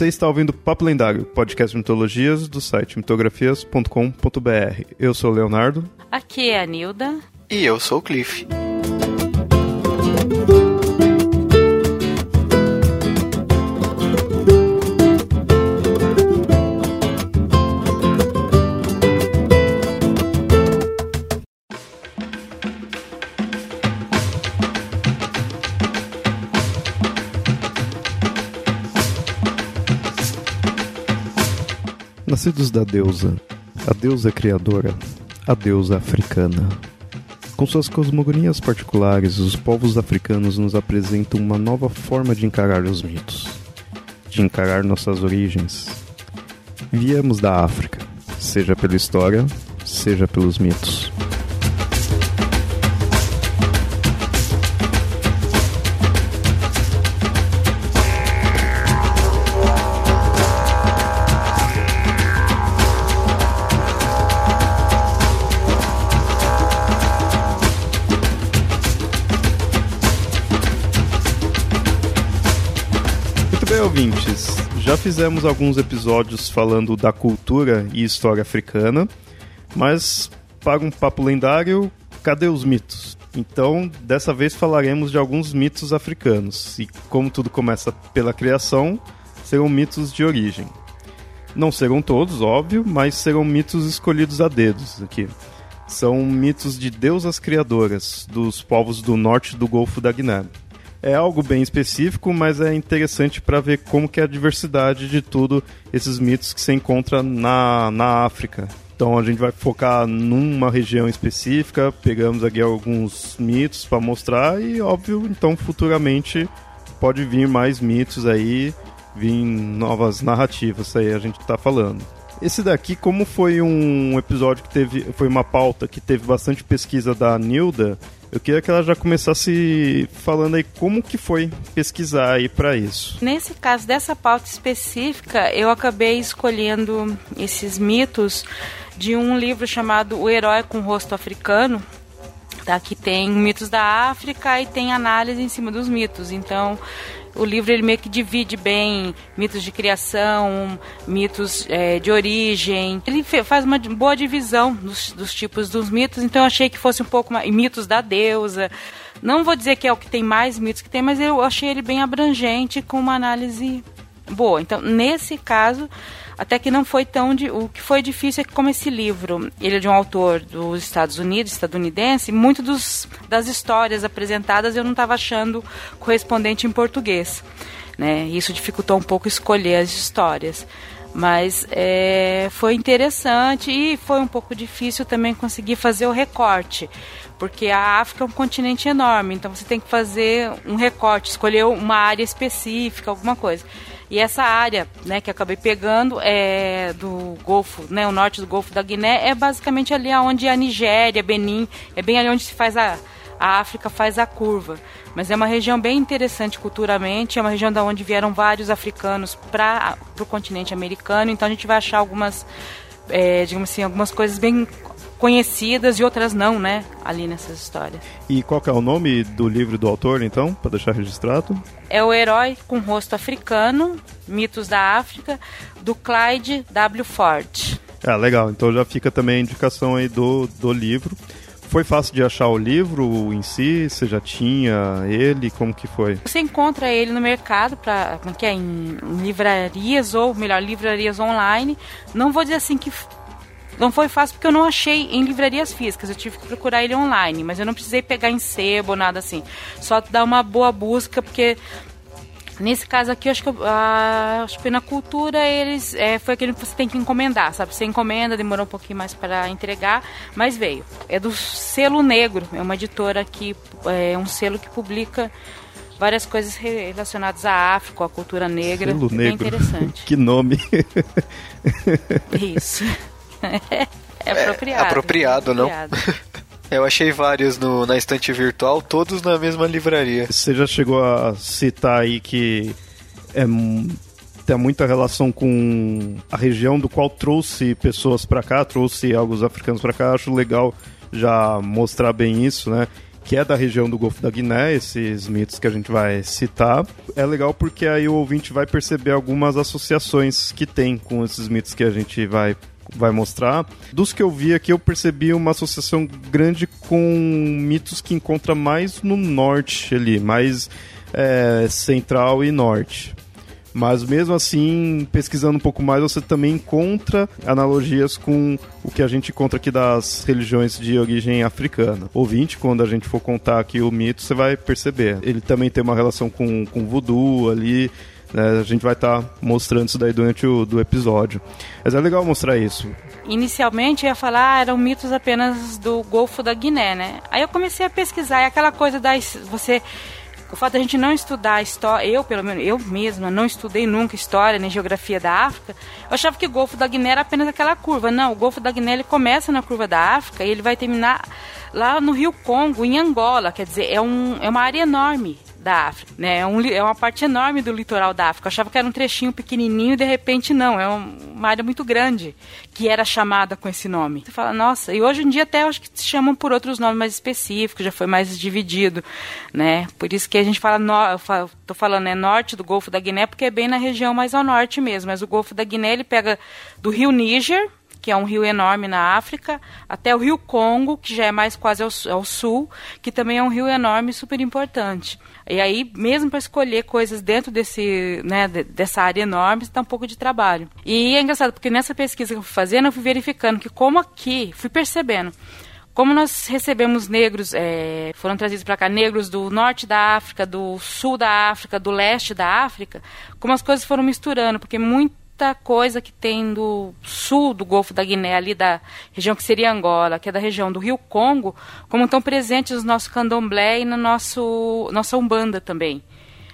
Você está ouvindo Papo Lendário, podcast de mitologias do site mitografias.com.br. Eu sou o Leonardo. Aqui é a Nilda. E eu sou o Cliff. Nascidos da deusa, a deusa criadora, a deusa africana. Com suas cosmogonias particulares, os povos africanos nos apresentam uma nova forma de encarar os mitos, de encarar nossas origens. Viemos da África, seja pela história, seja pelos mitos. Ouvintes. Já fizemos alguns episódios falando da cultura e história africana, mas para um papo lendário, cadê os mitos? Então, dessa vez falaremos de alguns mitos africanos. E como tudo começa pela criação, serão mitos de origem. Não serão todos, óbvio, mas serão mitos escolhidos a dedos aqui. São mitos de deusas criadoras dos povos do norte do Golfo da Guiné. É algo bem específico, mas é interessante para ver como que é a diversidade de tudo esses mitos que se encontra na, na África. Então a gente vai focar numa região específica, pegamos aqui alguns mitos para mostrar e óbvio, então futuramente pode vir mais mitos aí, vir novas narrativas aí a gente tá falando. Esse daqui, como foi um episódio que teve, foi uma pauta que teve bastante pesquisa da Nilda, eu queria que ela já começasse falando aí como que foi pesquisar aí para isso. Nesse caso dessa pauta específica, eu acabei escolhendo esses mitos de um livro chamado O Herói com Rosto Africano, tá? que tem mitos da África e tem análise em cima dos mitos. Então, o livro ele meio que divide bem mitos de criação, mitos é, de origem. Ele faz uma boa divisão dos, dos, tipos dos mitos, então eu achei que fosse um pouco mais. mitos da deusa. Não vou dizer que é o que tem mais mitos que tem, mas eu achei ele bem abrangente, com uma análise boa. Então, nesse caso, até que não foi tão. De, o que foi difícil é que, como esse livro ele é de um autor dos Estados Unidos, estadunidense, muito dos, das histórias apresentadas eu não estava achando correspondente em português. Né? Isso dificultou um pouco escolher as histórias. Mas é, foi interessante e foi um pouco difícil também conseguir fazer o recorte, porque a África é um continente enorme, então você tem que fazer um recorte, escolher uma área específica, alguma coisa. E essa área, né, que acabei pegando é do Golfo, né, o norte do Golfo da Guiné é basicamente ali onde a Nigéria, Benin, é bem ali onde se faz a a África faz a curva. Mas é uma região bem interessante culturalmente, é uma região da onde vieram vários africanos para o continente americano, então a gente vai achar algumas, é, digamos assim, algumas coisas bem conhecidas e outras não, né, ali nessas histórias. E qual é o nome do livro do autor, então, para deixar registrado? É o Herói com Rosto Africano, Mitos da África, do Clyde W. Ford. Ah, legal. Então já fica também a indicação aí do, do livro. Foi fácil de achar o livro em si? Você já tinha ele? Como que foi? Você encontra ele no mercado, pra, que é em livrarias ou, melhor, livrarias online. Não vou dizer assim que não foi fácil porque eu não achei em livrarias físicas, eu tive que procurar ele online, mas eu não precisei pegar em sebo ou nada assim. Só dar uma boa busca, porque Nesse caso aqui, acho que, ah, acho que na cultura eles é, foi aquele que você tem que encomendar, sabe? Você encomenda, demorou um pouquinho mais para entregar, mas veio. É do Selo Negro, é uma editora que é um selo que publica várias coisas relacionadas à África, à cultura negra. Selo é Negro. interessante. que nome. Isso. é apropriado. É, apropriado, não? Eu achei vários no, na estante virtual, todos na mesma livraria. Você já chegou a citar aí que é, tem muita relação com a região do qual trouxe pessoas para cá, trouxe alguns africanos para cá. Acho legal já mostrar bem isso, né? que é da região do Golfo da Guiné, esses mitos que a gente vai citar. É legal porque aí o ouvinte vai perceber algumas associações que tem com esses mitos que a gente vai vai mostrar. Dos que eu vi aqui, eu percebi uma associação grande com mitos que encontra mais no norte ali, mais é, central e norte. Mas mesmo assim, pesquisando um pouco mais, você também encontra analogias com o que a gente encontra aqui das religiões de origem africana. Ouvinte, quando a gente for contar aqui o mito, você vai perceber. Ele também tem uma relação com, com voodoo ali, né? A gente vai estar tá mostrando isso daí durante o do episódio. Mas é legal mostrar isso. Inicialmente eu ia falar, ah, eram mitos apenas do Golfo da Guiné, né? Aí eu comecei a pesquisar, é aquela coisa da você o fato de a gente não estudar história, eu pelo menos, eu mesma não estudei nunca história nem geografia da África, eu achava que o Golfo da Guiné era apenas aquela curva. Não, o Golfo da Guiné ele começa na curva da África e ele vai terminar lá no Rio Congo, em Angola, quer dizer, é, um, é uma área enorme da África, né? É, um, é uma parte enorme do litoral da África. Eu achava que era um trechinho pequenininho e de repente não, é uma área muito grande que era chamada com esse nome. Você fala, nossa, e hoje em dia até acho que se chamam por outros nomes mais específicos, já foi mais dividido, né? Por isso que a gente fala, no, falo, tô falando, é norte do Golfo da Guiné, porque é bem na região mais ao norte mesmo, mas o Golfo da Guiné ele pega do rio Níger, que é um rio enorme na África, até o rio Congo, que já é mais quase ao, ao sul, que também é um rio enorme e super importante. E aí, mesmo para escolher coisas dentro desse, né, dessa área enorme, dá um pouco de trabalho. E é engraçado, porque nessa pesquisa que eu fui fazendo, eu fui verificando que como aqui, fui percebendo, como nós recebemos negros, é, foram trazidos para cá negros do norte da África, do sul da África, do leste da África, como as coisas foram misturando, porque muito muita coisa que tem do sul do Golfo da Guiné, ali da região que seria Angola, que é da região do Rio Congo, como estão presentes no nosso candomblé e na nosso, nossa Umbanda também.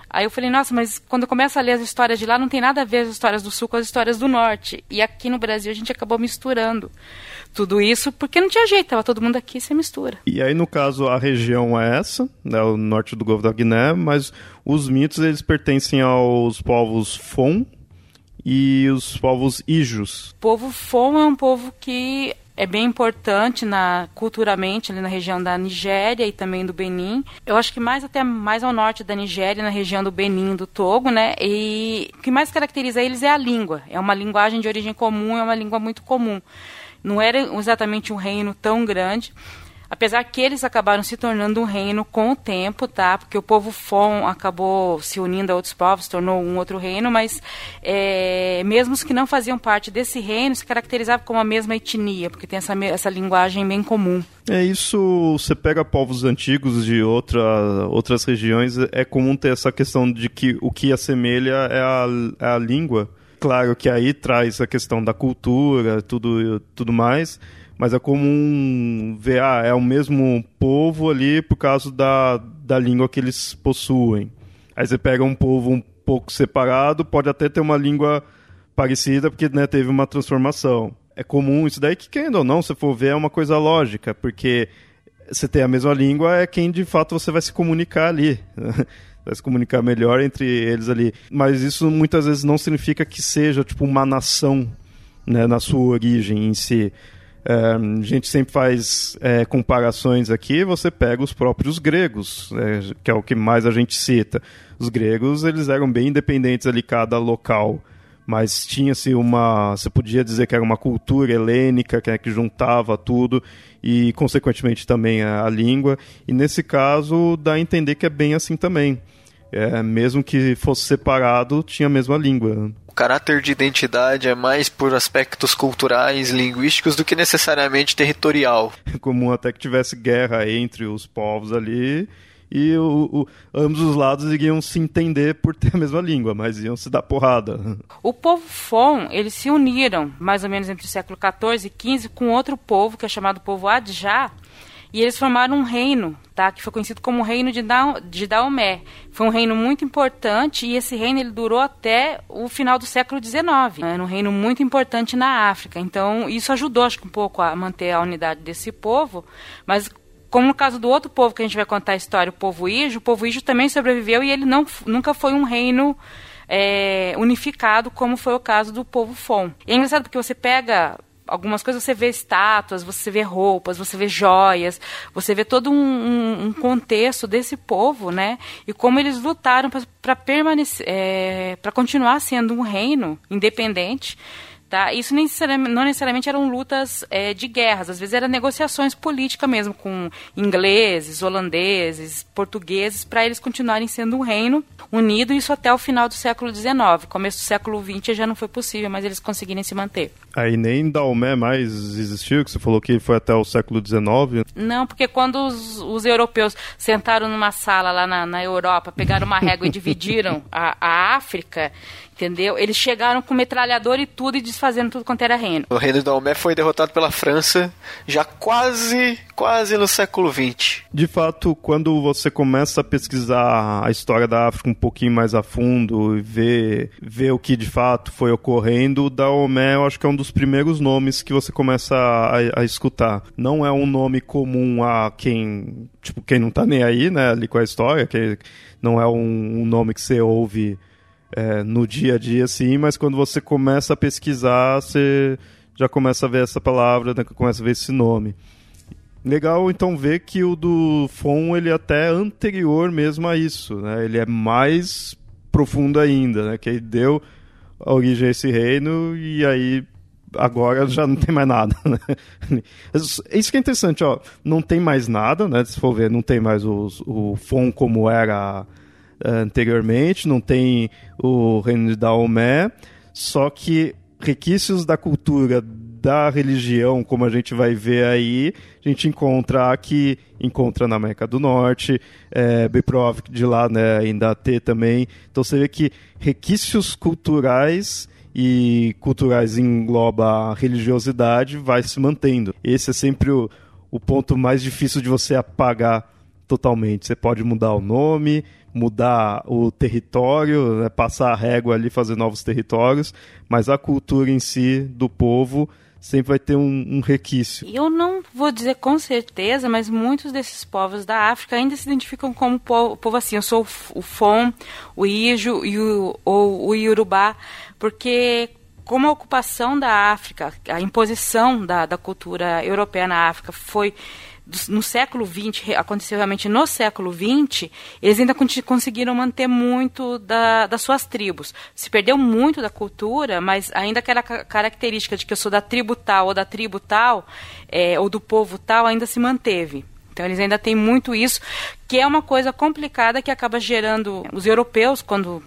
Aí eu falei, nossa, mas quando eu começo a ler as histórias de lá, não tem nada a ver as histórias do sul com as histórias do norte. E aqui no Brasil a gente acabou misturando tudo isso, porque não tinha jeito, estava todo mundo aqui, se mistura. E aí, no caso, a região é essa, né, o norte do Golfo da Guiné, mas os mitos, eles pertencem aos povos Fon, e os povos Ijos. O povo Fon é um povo que é bem importante na culturalmente ali na região da Nigéria e também do Benin. Eu acho que mais até mais ao norte da Nigéria, na região do Benin, do Togo, né? E o que mais caracteriza eles é a língua. É uma linguagem de origem comum, é uma língua muito comum. Não era exatamente um reino tão grande, apesar que eles acabaram se tornando um reino com o tempo, tá? Porque o povo Fon acabou se unindo a outros povos, tornou um outro reino, mas é, mesmo os que não faziam parte desse reino se caracterizavam como a mesma etnia, porque tem essa, essa linguagem bem comum. É isso, você pega povos antigos de outra, outras regiões, é comum ter essa questão de que o que assemelha é a, é a língua. Claro que aí traz a questão da cultura, tudo, tudo mais, mas é comum ver, ah, é o mesmo povo ali por causa da, da língua que eles possuem. Aí você pega um povo um pouco separado, pode até ter uma língua parecida, porque né, teve uma transformação. É comum isso daí que, querendo ou não, se for ver, é uma coisa lógica, porque você tem a mesma língua, é quem de fato você vai se comunicar ali. vai se comunicar melhor entre eles ali. Mas isso muitas vezes não significa que seja tipo uma nação né, na sua origem em si. É, a gente sempre faz é, comparações aqui, você pega os próprios gregos, é, que é o que mais a gente cita. Os gregos, eles eram bem independentes ali, cada local, mas tinha-se uma, você podia dizer que era uma cultura helênica, que, é, que juntava tudo, e consequentemente também a, a língua, e nesse caso dá a entender que é bem assim também. É, mesmo que fosse separado, tinha a mesma língua caráter de identidade é mais por aspectos culturais, linguísticos, do que necessariamente territorial. É comum até que tivesse guerra entre os povos ali e o, o, ambos os lados iriam se entender por ter a mesma língua, mas iam se dar porrada. O povo Fon, eles se uniram mais ou menos entre o século XIV e XV com outro povo que é chamado povo Adjá, e eles formaram um reino, tá? Que foi conhecido como o reino de, da de Daomé. Foi um reino muito importante e esse reino ele durou até o final do século XIX. Era um reino muito importante na África. Então isso ajudou, acho que um pouco a manter a unidade desse povo. Mas como no caso do outro povo que a gente vai contar a história, o povo Ijo, o povo Ijo também sobreviveu e ele não, nunca foi um reino é, unificado como foi o caso do povo Fon. E é engraçado porque você pega algumas coisas você vê estátuas, você vê roupas, você vê joias, você vê todo um, um, um contexto desse povo, né? E como eles lutaram para permanecer, é, para continuar sendo um reino independente Tá? Isso necessariamente, não necessariamente eram lutas é, de guerras, às vezes eram negociações políticas mesmo com ingleses, holandeses, portugueses, para eles continuarem sendo um reino unido, isso até o final do século XIX. Começo do século XX já não foi possível, mas eles conseguirem se manter. Aí nem Daomé mais existiu, que você falou que foi até o século XIX. Não, porque quando os, os europeus sentaram numa sala lá na, na Europa, pegaram uma régua e dividiram a, a África, entendeu? Eles chegaram com metralhador e tudo e desfazendo tudo quanto era reino. O reino de Daomé foi derrotado pela França já quase, quase no século XX. De fato, quando você começa a pesquisar a história da África um pouquinho mais a fundo e ver, ver o que de fato foi ocorrendo, Daomé eu acho que é um dos primeiros nomes que você começa a, a escutar. Não é um nome comum a quem, tipo, quem não tá nem aí, né, ali com a história, que não é um, um nome que você ouve é, no dia a dia, sim, mas quando você começa a pesquisar, você já começa a ver essa palavra, né, começa a ver esse nome. Legal então ver que o do Fon ele é até anterior mesmo a isso, né? Ele é mais profundo ainda, né? Que ele deu origem a esse reino e aí agora já não tem mais nada, né? Isso que é interessante, ó, não tem mais nada, né? Se for ver, não tem mais os, o Fon como era anteriormente, não tem o reino de Daomé, só que requisitos da cultura da religião, como a gente vai ver aí, a gente encontra aqui, encontra na América do Norte, é, Beprov de lá né, ainda tem também. Então você vê que requisitos culturais e culturais engloba a religiosidade vai se mantendo. Esse é sempre o, o ponto mais difícil de você apagar totalmente. Você pode mudar o nome, mudar o território, né, passar a régua ali, fazer novos territórios, mas a cultura em si do povo sempre vai ter um, um requisito. Eu não vou dizer com certeza, mas muitos desses povos da África ainda se identificam como povo, povo assim. Eu sou o Fon, o Ijo e o, ou o Yorubá, porque como a ocupação da África, a imposição da, da cultura europeia na África foi no século XX, aconteceu realmente no século XX, eles ainda conseguiram manter muito da, das suas tribos. Se perdeu muito da cultura, mas ainda aquela característica de que eu sou da tribo tal ou da tribo tal, é, ou do povo tal, ainda se manteve. Então eles ainda têm muito isso, que é uma coisa complicada que acaba gerando os europeus, quando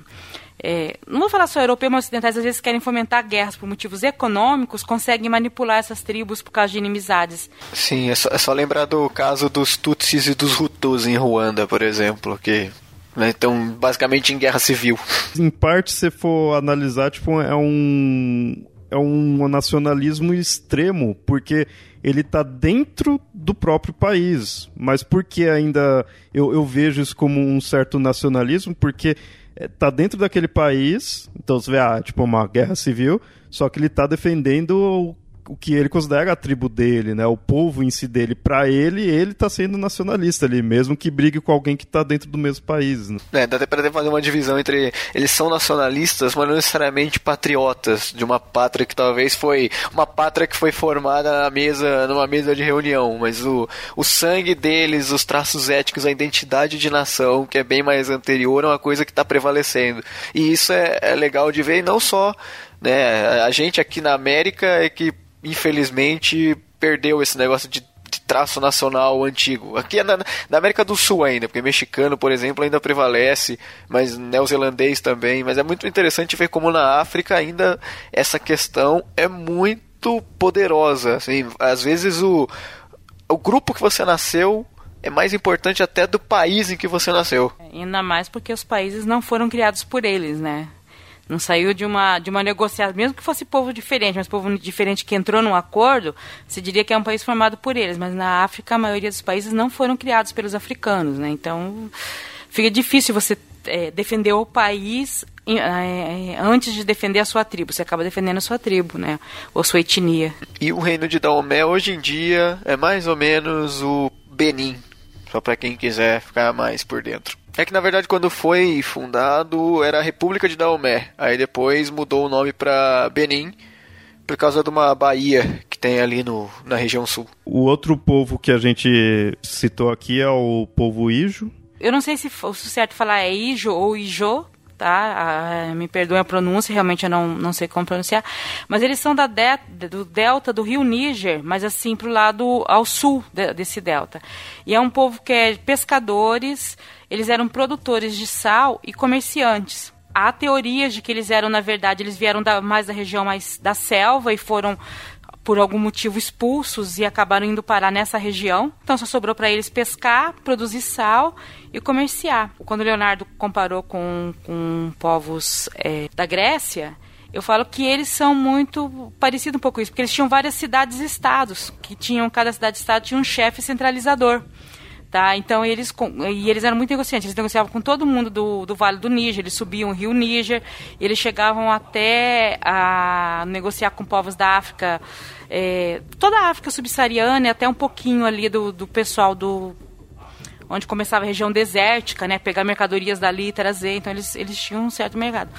é, não vou falar só europeu, mas ocidentais às vezes querem fomentar guerras por motivos econômicos, conseguem manipular essas tribos por causa de inimizades. Sim, é só, é só lembrar do caso dos Tutsis e dos Hutus em Ruanda, por exemplo, que né, estão basicamente em guerra civil. Em parte, se for analisar, tipo, é um é um nacionalismo extremo, porque ele está dentro do próprio país. Mas por que ainda eu, eu vejo isso como um certo nacionalismo? Porque tá dentro daquele país, então você vê, ah, tipo, uma guerra civil, só que ele tá defendendo o que ele considera a tribo dele, né? O povo em si dele. Para ele, ele tá sendo nacionalista ali, mesmo que brigue com alguém que tá dentro do mesmo país. Né? É, dá até pra fazer uma divisão entre eles são nacionalistas, mas não necessariamente patriotas de uma pátria que talvez foi uma pátria que foi formada na mesa, numa mesa de reunião, mas o, o sangue deles, os traços éticos, a identidade de nação, que é bem mais anterior, é uma coisa que está prevalecendo. E isso é, é legal de ver, e não só né, a gente aqui na América é que infelizmente, perdeu esse negócio de, traço nacional antigo. Aqui é na, na, América do Sul ainda, porque mexicano, por exemplo, ainda prevalece, mas neozelandês também. Mas é muito interessante ver como na África ainda essa questão é muito poderosa. Assim, às vezes o, o grupo que você nasceu é mais importante até do país em que você nasceu. Ainda mais porque os países não foram criados por eles, né? Não saiu de uma, de uma negociação, mesmo que fosse povo diferente, mas povo diferente que entrou num acordo, se diria que é um país formado por eles. Mas na África, a maioria dos países não foram criados pelos africanos, né? Então, fica difícil você é, defender o país é, antes de defender a sua tribo. Você acaba defendendo a sua tribo, né? Ou sua etnia. E o reino de Daomé, hoje em dia, é mais ou menos o Benin. Só para quem quiser ficar mais por dentro. É que na verdade quando foi fundado era a República de Daomé. Aí depois mudou o nome para Benin por causa de uma baía que tem ali no, na região sul. O outro povo que a gente citou aqui é o povo Ijo. Eu não sei se o certo falar é Ijo ou Ijo, tá? Me perdoem a pronúncia, realmente eu não, não sei como pronunciar. Mas eles são da de, do delta do rio Níger, mas assim para o lado ao sul de, desse delta. E é um povo que é pescadores, eles eram produtores de sal e comerciantes. Há teorias de que eles eram, na verdade, eles vieram da, mais da região mais da selva e foram por algum motivo expulsos e acabaram indo parar nessa região. Então só sobrou para eles pescar, produzir sal e comerciar. Quando Leonardo comparou com, com povos é, da Grécia, eu falo que eles são muito parecidos um pouco isso, porque eles tinham várias cidades-estados, que tinham, cada cidade-estado tinha um chefe centralizador. Tá? Então eles e eles eram muito negociantes, eles negociavam com todo mundo do, do Vale do Níger, eles subiam o Rio Níger, eles chegavam até a negociar com povos da África, é, toda a África subsaariana e até um pouquinho ali do, do pessoal do onde começava a região desértica, né, pegar mercadorias dali e trazer, então eles, eles tinham um certo mercado.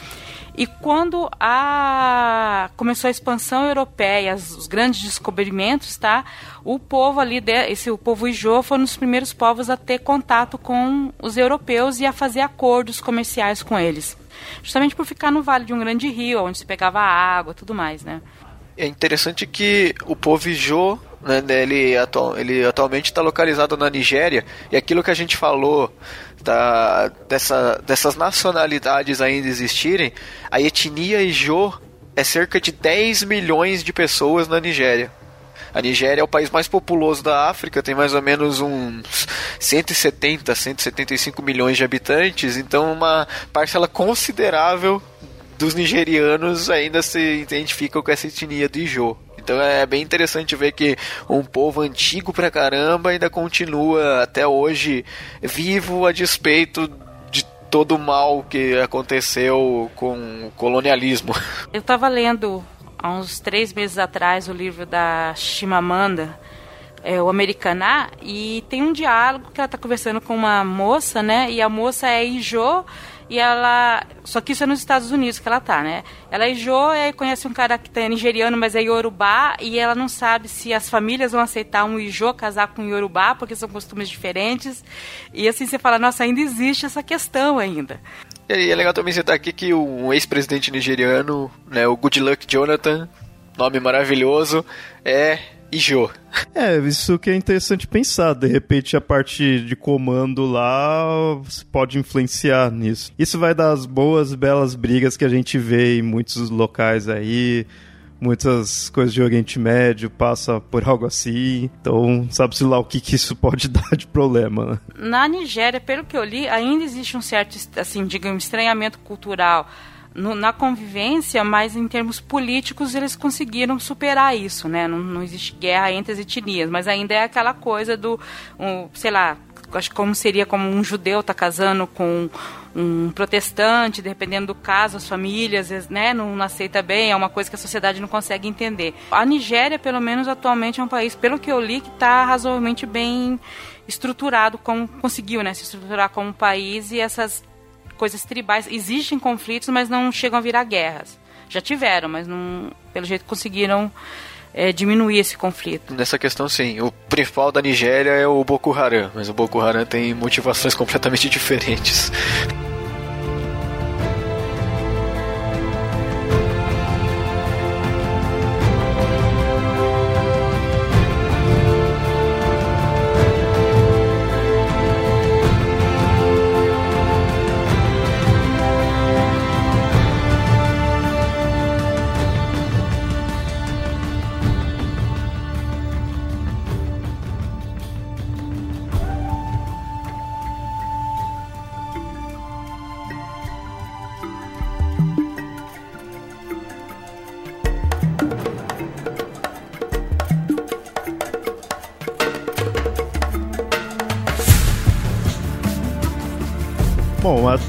E quando a começou a expansão europeia, os grandes descobrimentos, tá? O povo ali, esse o povo Ijô, foi um dos primeiros povos a ter contato com os europeus e a fazer acordos comerciais com eles. Justamente por ficar no vale de um grande rio, onde se pegava água, tudo mais, né? É interessante que o povo Ijô né, ele, atual, ele atualmente está localizado na Nigéria e aquilo que a gente falou da, dessa, dessas nacionalidades ainda existirem, a etnia Ijo é cerca de 10 milhões de pessoas na Nigéria. A Nigéria é o país mais populoso da África, tem mais ou menos uns 170, 175 milhões de habitantes, então uma parcela considerável dos nigerianos ainda se identificam com essa etnia do Ijo. Então é bem interessante ver que um povo antigo pra caramba ainda continua até hoje vivo a despeito de todo o mal que aconteceu com o colonialismo. Eu estava lendo há uns três meses atrás o livro da Chimamanda, é, o Americaná, e tem um diálogo que ela está conversando com uma moça, né? E a moça é Ijo e ela. Só que isso é nos Estados Unidos que ela tá, né? Ela é e conhece um cara que tá nigeriano, mas é Yorubá, e ela não sabe se as famílias vão aceitar um Ijo casar com um Yorubá, porque são costumes diferentes. E assim você fala, nossa, ainda existe essa questão ainda. E é legal também citar aqui que um ex-presidente nigeriano, né, o Goodluck Jonathan, nome maravilhoso, é e Jô. É, isso que é interessante pensar. De repente, a parte de comando lá pode influenciar nisso. Isso vai dar as boas, belas brigas que a gente vê em muitos locais aí. Muitas coisas de Oriente Médio passa por algo assim. Então, sabe-se lá o que, que isso pode dar de problema. Né? Na Nigéria, pelo que eu li, ainda existe um certo, assim, digamos, estranhamento cultural no, na convivência, mas em termos políticos eles conseguiram superar isso, né? Não, não existe guerra entre as etnias, mas ainda é aquela coisa do, um, sei lá, acho como seria como um judeu tá casando com um protestante, dependendo do caso, as famílias, né, não, não aceita bem, é uma coisa que a sociedade não consegue entender. A Nigéria, pelo menos atualmente, é um país, pelo que eu li, que está razoavelmente bem estruturado, como conseguiu, né, se estruturar como país e essas coisas tribais. Existem conflitos, mas não chegam a virar guerras. Já tiveram, mas não, pelo jeito conseguiram é, diminuir esse conflito. Nessa questão, sim. O principal da Nigéria é o Boko Haram, mas o Boko Haram tem motivações completamente diferentes.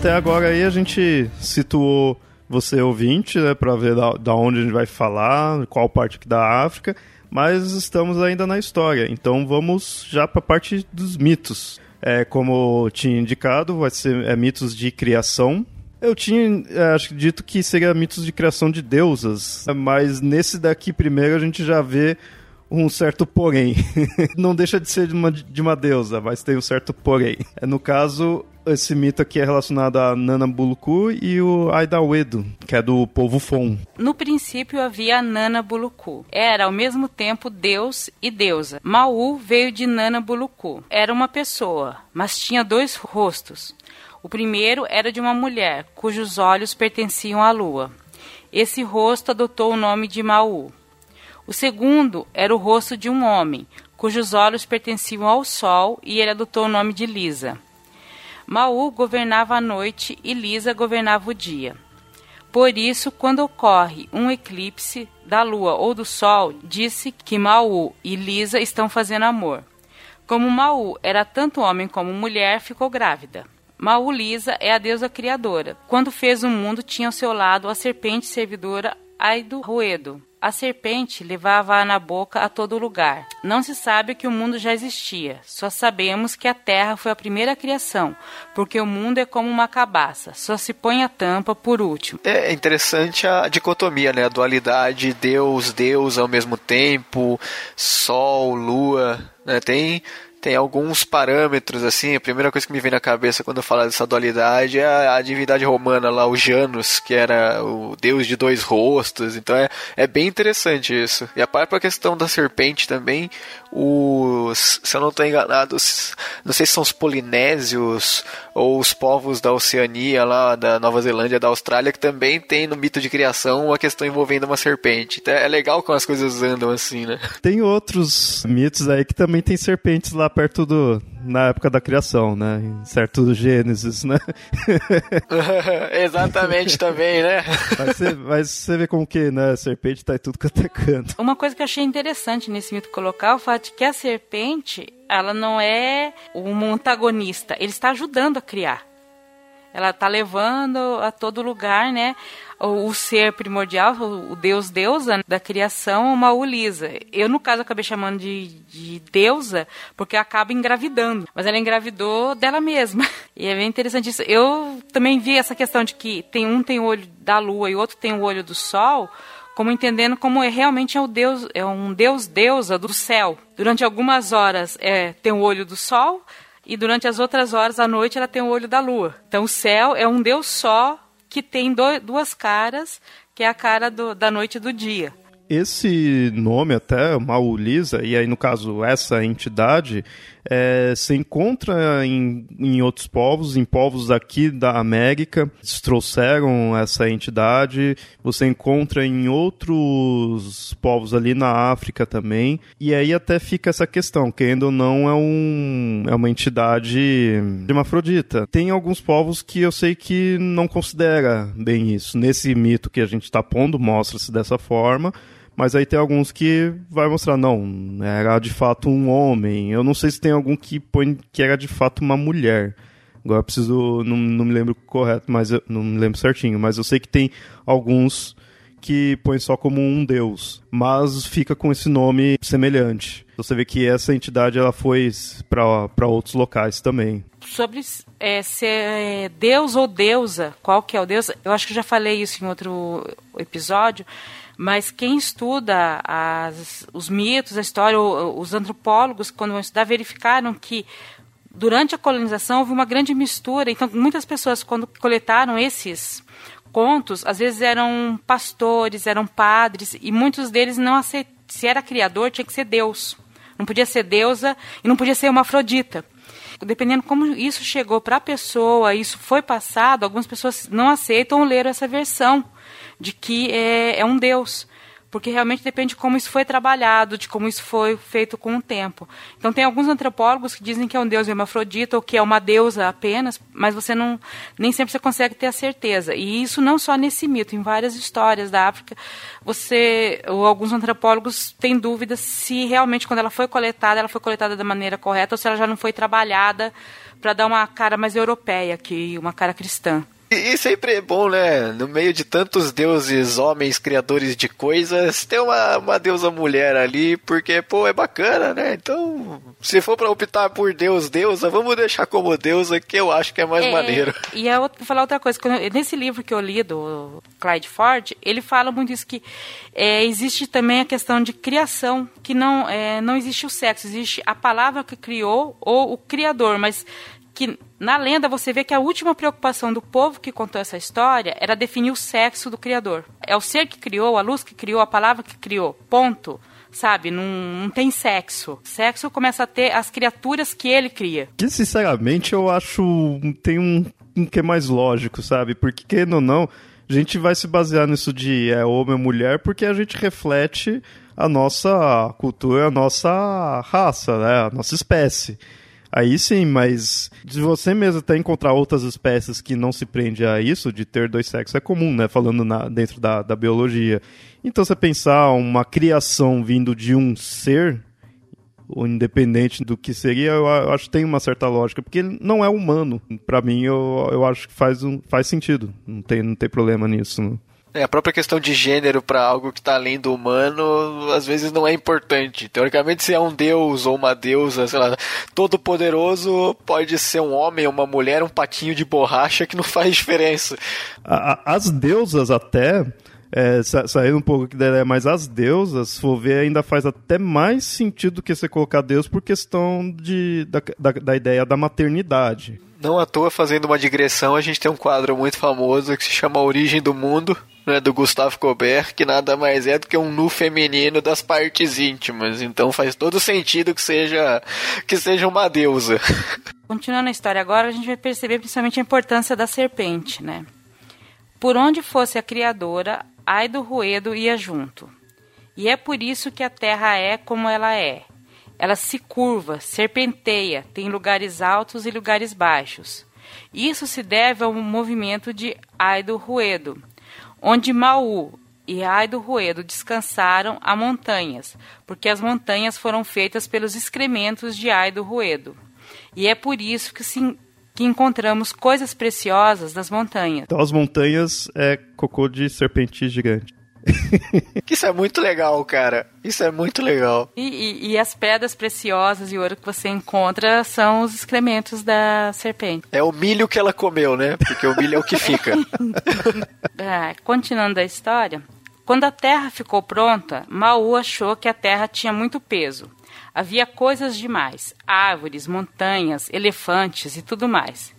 Até agora aí a gente situou você ouvinte, né, para ver da, da, onde a gente vai falar, qual parte aqui da África, mas estamos ainda na história, então vamos já para a parte dos mitos. É, como tinha indicado, vai ser é, mitos de criação. Eu tinha é, acho, dito que seria mitos de criação de deusas, mas nesse daqui primeiro a gente já vê um certo porém. Não deixa de ser de uma, de uma deusa, mas tem um certo porém. É, no caso, esse mito aqui é relacionado a Nana Buluku e o Aidawedo, que é do povo Fon. No princípio havia Nana Buluku. Era ao mesmo tempo deus e deusa. Mau veio de Nana Buluku. Era uma pessoa, mas tinha dois rostos. O primeiro era de uma mulher, cujos olhos pertenciam à lua. Esse rosto adotou o nome de Mau. O segundo era o rosto de um homem, cujos olhos pertenciam ao sol, e ele adotou o nome de Lisa. Mau governava a noite e Lisa governava o dia. Por isso, quando ocorre um eclipse da lua ou do sol, disse que Mau e Lisa estão fazendo amor. Como Mau era tanto homem como mulher, ficou grávida. Mau Lisa é a deusa criadora. Quando fez o mundo, tinha ao seu lado a serpente servidora Aido Ruedo. A serpente levava-a na boca a todo lugar. Não se sabe que o mundo já existia, só sabemos que a terra foi a primeira criação, porque o mundo é como uma cabaça, só se põe a tampa por último. É interessante a dicotomia, né? A dualidade Deus, Deus ao mesmo tempo, Sol, Lua. Né? Tem tem alguns parâmetros, assim, a primeira coisa que me vem na cabeça quando eu falo dessa dualidade é a, divindade romana lá, o Janus, que era o deus de dois rostos, então é, é bem interessante isso. E a própria questão da serpente também, os, se eu não estou enganado, não sei se são os polinésios ou os povos da Oceania lá, da Nova Zelândia, da Austrália, que também tem no mito de criação uma questão envolvendo uma serpente. Então é legal como as coisas andam assim, né? Tem outros mitos aí que também tem serpentes lá perto do. na época da criação, né? Em certo Gênesis, né? Exatamente também, né? Mas você, mas você vê como que, né? A serpente tá em tudo quanto é canto. Uma coisa que eu achei interessante nesse mito colocar é o fato de que a serpente, ela não é um antagonista, ele está ajudando a criar. Ela está levando a todo lugar, né? O, o ser primordial, o, o Deus deusa da criação, uma Ulisa. Eu, no caso, acabei chamando de, de deusa porque acaba engravidando. Mas ela engravidou dela mesma. E é bem interessante isso. Eu também vi essa questão de que tem um tem o olho da lua e o outro tem o olho do sol como entendendo como é realmente é o Deus, é um Deus deusa do céu. Durante algumas horas é, tem o olho do sol, e durante as outras horas da noite ela tem o olho da lua. Então o céu é um Deus só que tem do, duas caras, que é a cara do, da noite e do dia. Esse nome até, Maulisa, e aí no caso essa entidade, é, se encontra em, em outros povos, em povos aqui da América, trouxeram essa entidade, você encontra em outros povos ali na África também, e aí até fica essa questão, querendo ou não, é, um, é uma entidade hermafrodita. Tem alguns povos que eu sei que não considera bem isso. Nesse mito que a gente está pondo, mostra-se dessa forma, mas aí tem alguns que vai mostrar, não, era de fato um homem. Eu não sei se tem algum que põe que era de fato uma mulher. Agora eu preciso, não, não me lembro correto, mas eu, não me lembro certinho, mas eu sei que tem alguns que põe só como um deus, mas fica com esse nome semelhante. Você vê que essa entidade ela foi para outros locais também. Sobre é, ser é, deus ou deusa, qual que é o deus? Eu acho que já falei isso em outro episódio mas quem estuda as, os mitos, a história, os antropólogos, quando vão estudar, verificaram que durante a colonização houve uma grande mistura. Então, muitas pessoas, quando coletaram esses contos, às vezes eram pastores, eram padres, e muitos deles não. Se era criador, tinha que ser Deus. Não podia ser deusa e não podia ser uma Afrodita dependendo como isso chegou para a pessoa, isso foi passado, algumas pessoas não aceitam ou leram essa versão de que é, é um Deus porque realmente depende de como isso foi trabalhado, de como isso foi feito com o tempo. Então tem alguns antropólogos que dizem que é um deus hermafrodita ou que é uma deusa apenas, mas você não nem sempre você consegue ter a certeza. E isso não só nesse mito, em várias histórias da África, você ou alguns antropólogos têm dúvidas se realmente quando ela foi coletada, ela foi coletada da maneira correta ou se ela já não foi trabalhada para dar uma cara mais europeia que uma cara cristã. E, sempre é bom, né? No meio de tantos deuses, homens, criadores de coisas, ter uma, uma deusa mulher ali, porque, pô, é bacana, né? Então, se for pra optar por Deus, deusa, vamos deixar como deusa, que eu acho que é mais é, maneiro. E eu vou falar outra coisa, nesse livro que eu li do Clyde Ford, ele fala muito isso que é, existe também a questão de criação, que não, é, não existe o sexo, existe a palavra que criou ou o criador, mas que na lenda você vê que a última preocupação do povo que contou essa história era definir o sexo do Criador. É o ser que criou, a luz que criou, a palavra que criou. Ponto. Sabe? Não, não tem sexo. Sexo começa a ter as criaturas que ele cria. Que, sinceramente, eu acho. tem um, um que é mais lógico, sabe? Porque, querendo ou não, a gente vai se basear nisso de é homem ou mulher porque a gente reflete a nossa cultura, a nossa raça, né? a nossa espécie. Aí sim, mas se você mesmo até encontrar outras espécies que não se prende a isso, de ter dois sexos, é comum, né? Falando na, dentro da, da biologia. Então, você pensar uma criação vindo de um ser, independente do que seria, eu acho que tem uma certa lógica, porque ele não é humano. Para mim, eu, eu acho que faz, um, faz sentido. Não tem, não tem problema nisso. Né? É, a própria questão de gênero para algo que está além do humano, às vezes não é importante. Teoricamente, se é um deus ou uma deusa, sei lá, todo poderoso, pode ser um homem, uma mulher, um patinho de borracha que não faz diferença. As deusas até, é, saindo um pouco da ideia, mas as deusas, se for ver, ainda faz até mais sentido do que você colocar Deus por questão de, da, da, da ideia da maternidade. Não à toa, fazendo uma digressão, a gente tem um quadro muito famoso que se chama Origem do Mundo, né, do Gustavo Colbert, que nada mais é do que um nu feminino das partes íntimas. Então faz todo sentido que seja que seja uma deusa. Continuando a história agora, a gente vai perceber principalmente a importância da serpente, né? Por onde fosse a criadora, ai do ruedo ia junto. E é por isso que a terra é como ela é. Ela se curva, serpenteia, tem lugares altos e lugares baixos. Isso se deve ao movimento de ai do ruedo, onde Maú e Ai do Ruedo descansaram há montanhas, porque as montanhas foram feitas pelos excrementos de Ai do Ruedo. E é por isso que, se, que encontramos coisas preciosas nas montanhas. Então as montanhas é cocô de serpente gigante. Isso é muito legal, cara. Isso é muito legal. E, e, e, as pedras preciosas e ouro que você encontra são os excrementos da serpente. É o milho que ela comeu, né? Porque o milho é o que fica. ah, continuando a história, quando a terra ficou pronta, Maú achou que a terra tinha muito peso. Havia coisas demais: árvores, montanhas, elefantes e tudo mais.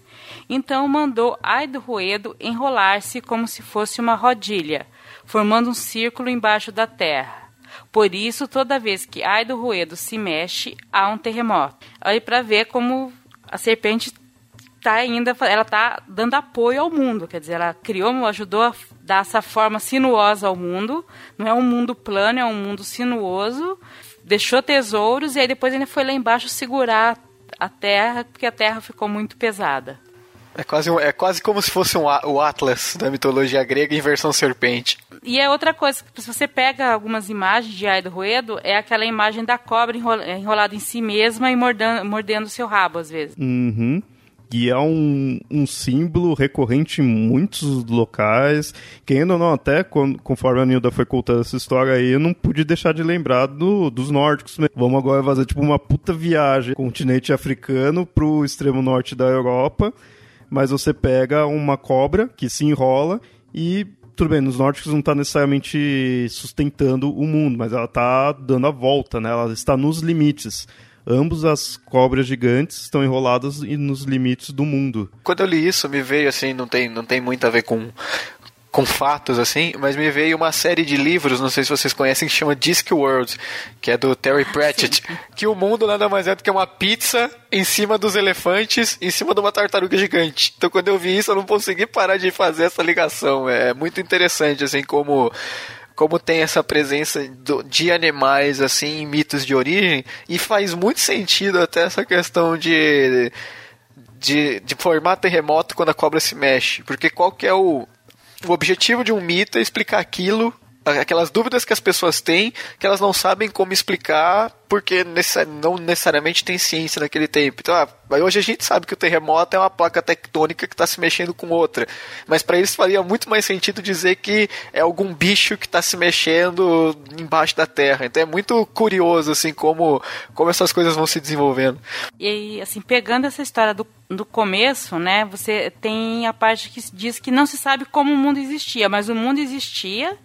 Então mandou Ai do Ruedo enrolar-se como se fosse uma rodilha formando um círculo embaixo da terra. Por isso, toda vez que Ai do Ruedo se mexe, há um terremoto. Aí para ver como a serpente está ainda, ela está dando apoio ao mundo, quer dizer, ela criou, ajudou a dar essa forma sinuosa ao mundo. Não é um mundo plano, é um mundo sinuoso. Deixou tesouros e aí depois ele foi lá embaixo segurar a terra, porque a terra ficou muito pesada. É quase, é quase como se fosse um, o Atlas da mitologia grega em versão serpente. E é outra coisa, se você pega algumas imagens de Ai do Ruedo, é aquela imagem da cobra enrolada em si mesma e mordendo, mordendo seu rabo, às vezes. Uhum. E é um, um símbolo recorrente em muitos locais. Quem ainda não, até conforme a Nilda foi contando essa história aí, eu não pude deixar de lembrar do, dos nórdicos. Né? Vamos agora fazer tipo uma puta viagem continente africano pro extremo norte da Europa mas você pega uma cobra que se enrola e tudo bem, nos nórdicos não está necessariamente sustentando o mundo, mas ela está dando a volta, né? Ela está nos limites. Ambos as cobras gigantes estão enroladas nos limites do mundo. Quando eu li isso, me veio assim, não tem, não tem muito a ver com com fatos assim, mas me veio uma série de livros, não sei se vocês conhecem, que chama Discworld, que é do Terry Pratchett, que o mundo nada mais é do que uma pizza em cima dos elefantes, em cima de uma tartaruga gigante. Então quando eu vi isso, eu não consegui parar de fazer essa ligação. É muito interessante assim como como tem essa presença de animais assim em mitos de origem e faz muito sentido até essa questão de de, de formar terremoto quando a cobra se mexe, porque qual que é o o objetivo de um mito é explicar aquilo aquelas dúvidas que as pessoas têm que elas não sabem como explicar porque não necessariamente tem ciência naquele tempo. Então, ah, hoje a gente sabe que o terremoto é uma placa tectônica que está se mexendo com outra, mas para eles faria muito mais sentido dizer que é algum bicho que está se mexendo embaixo da Terra. Então é muito curioso assim como como essas coisas vão se desenvolvendo. E assim pegando essa história do do começo, né, você tem a parte que diz que não se sabe como o mundo existia, mas o mundo existia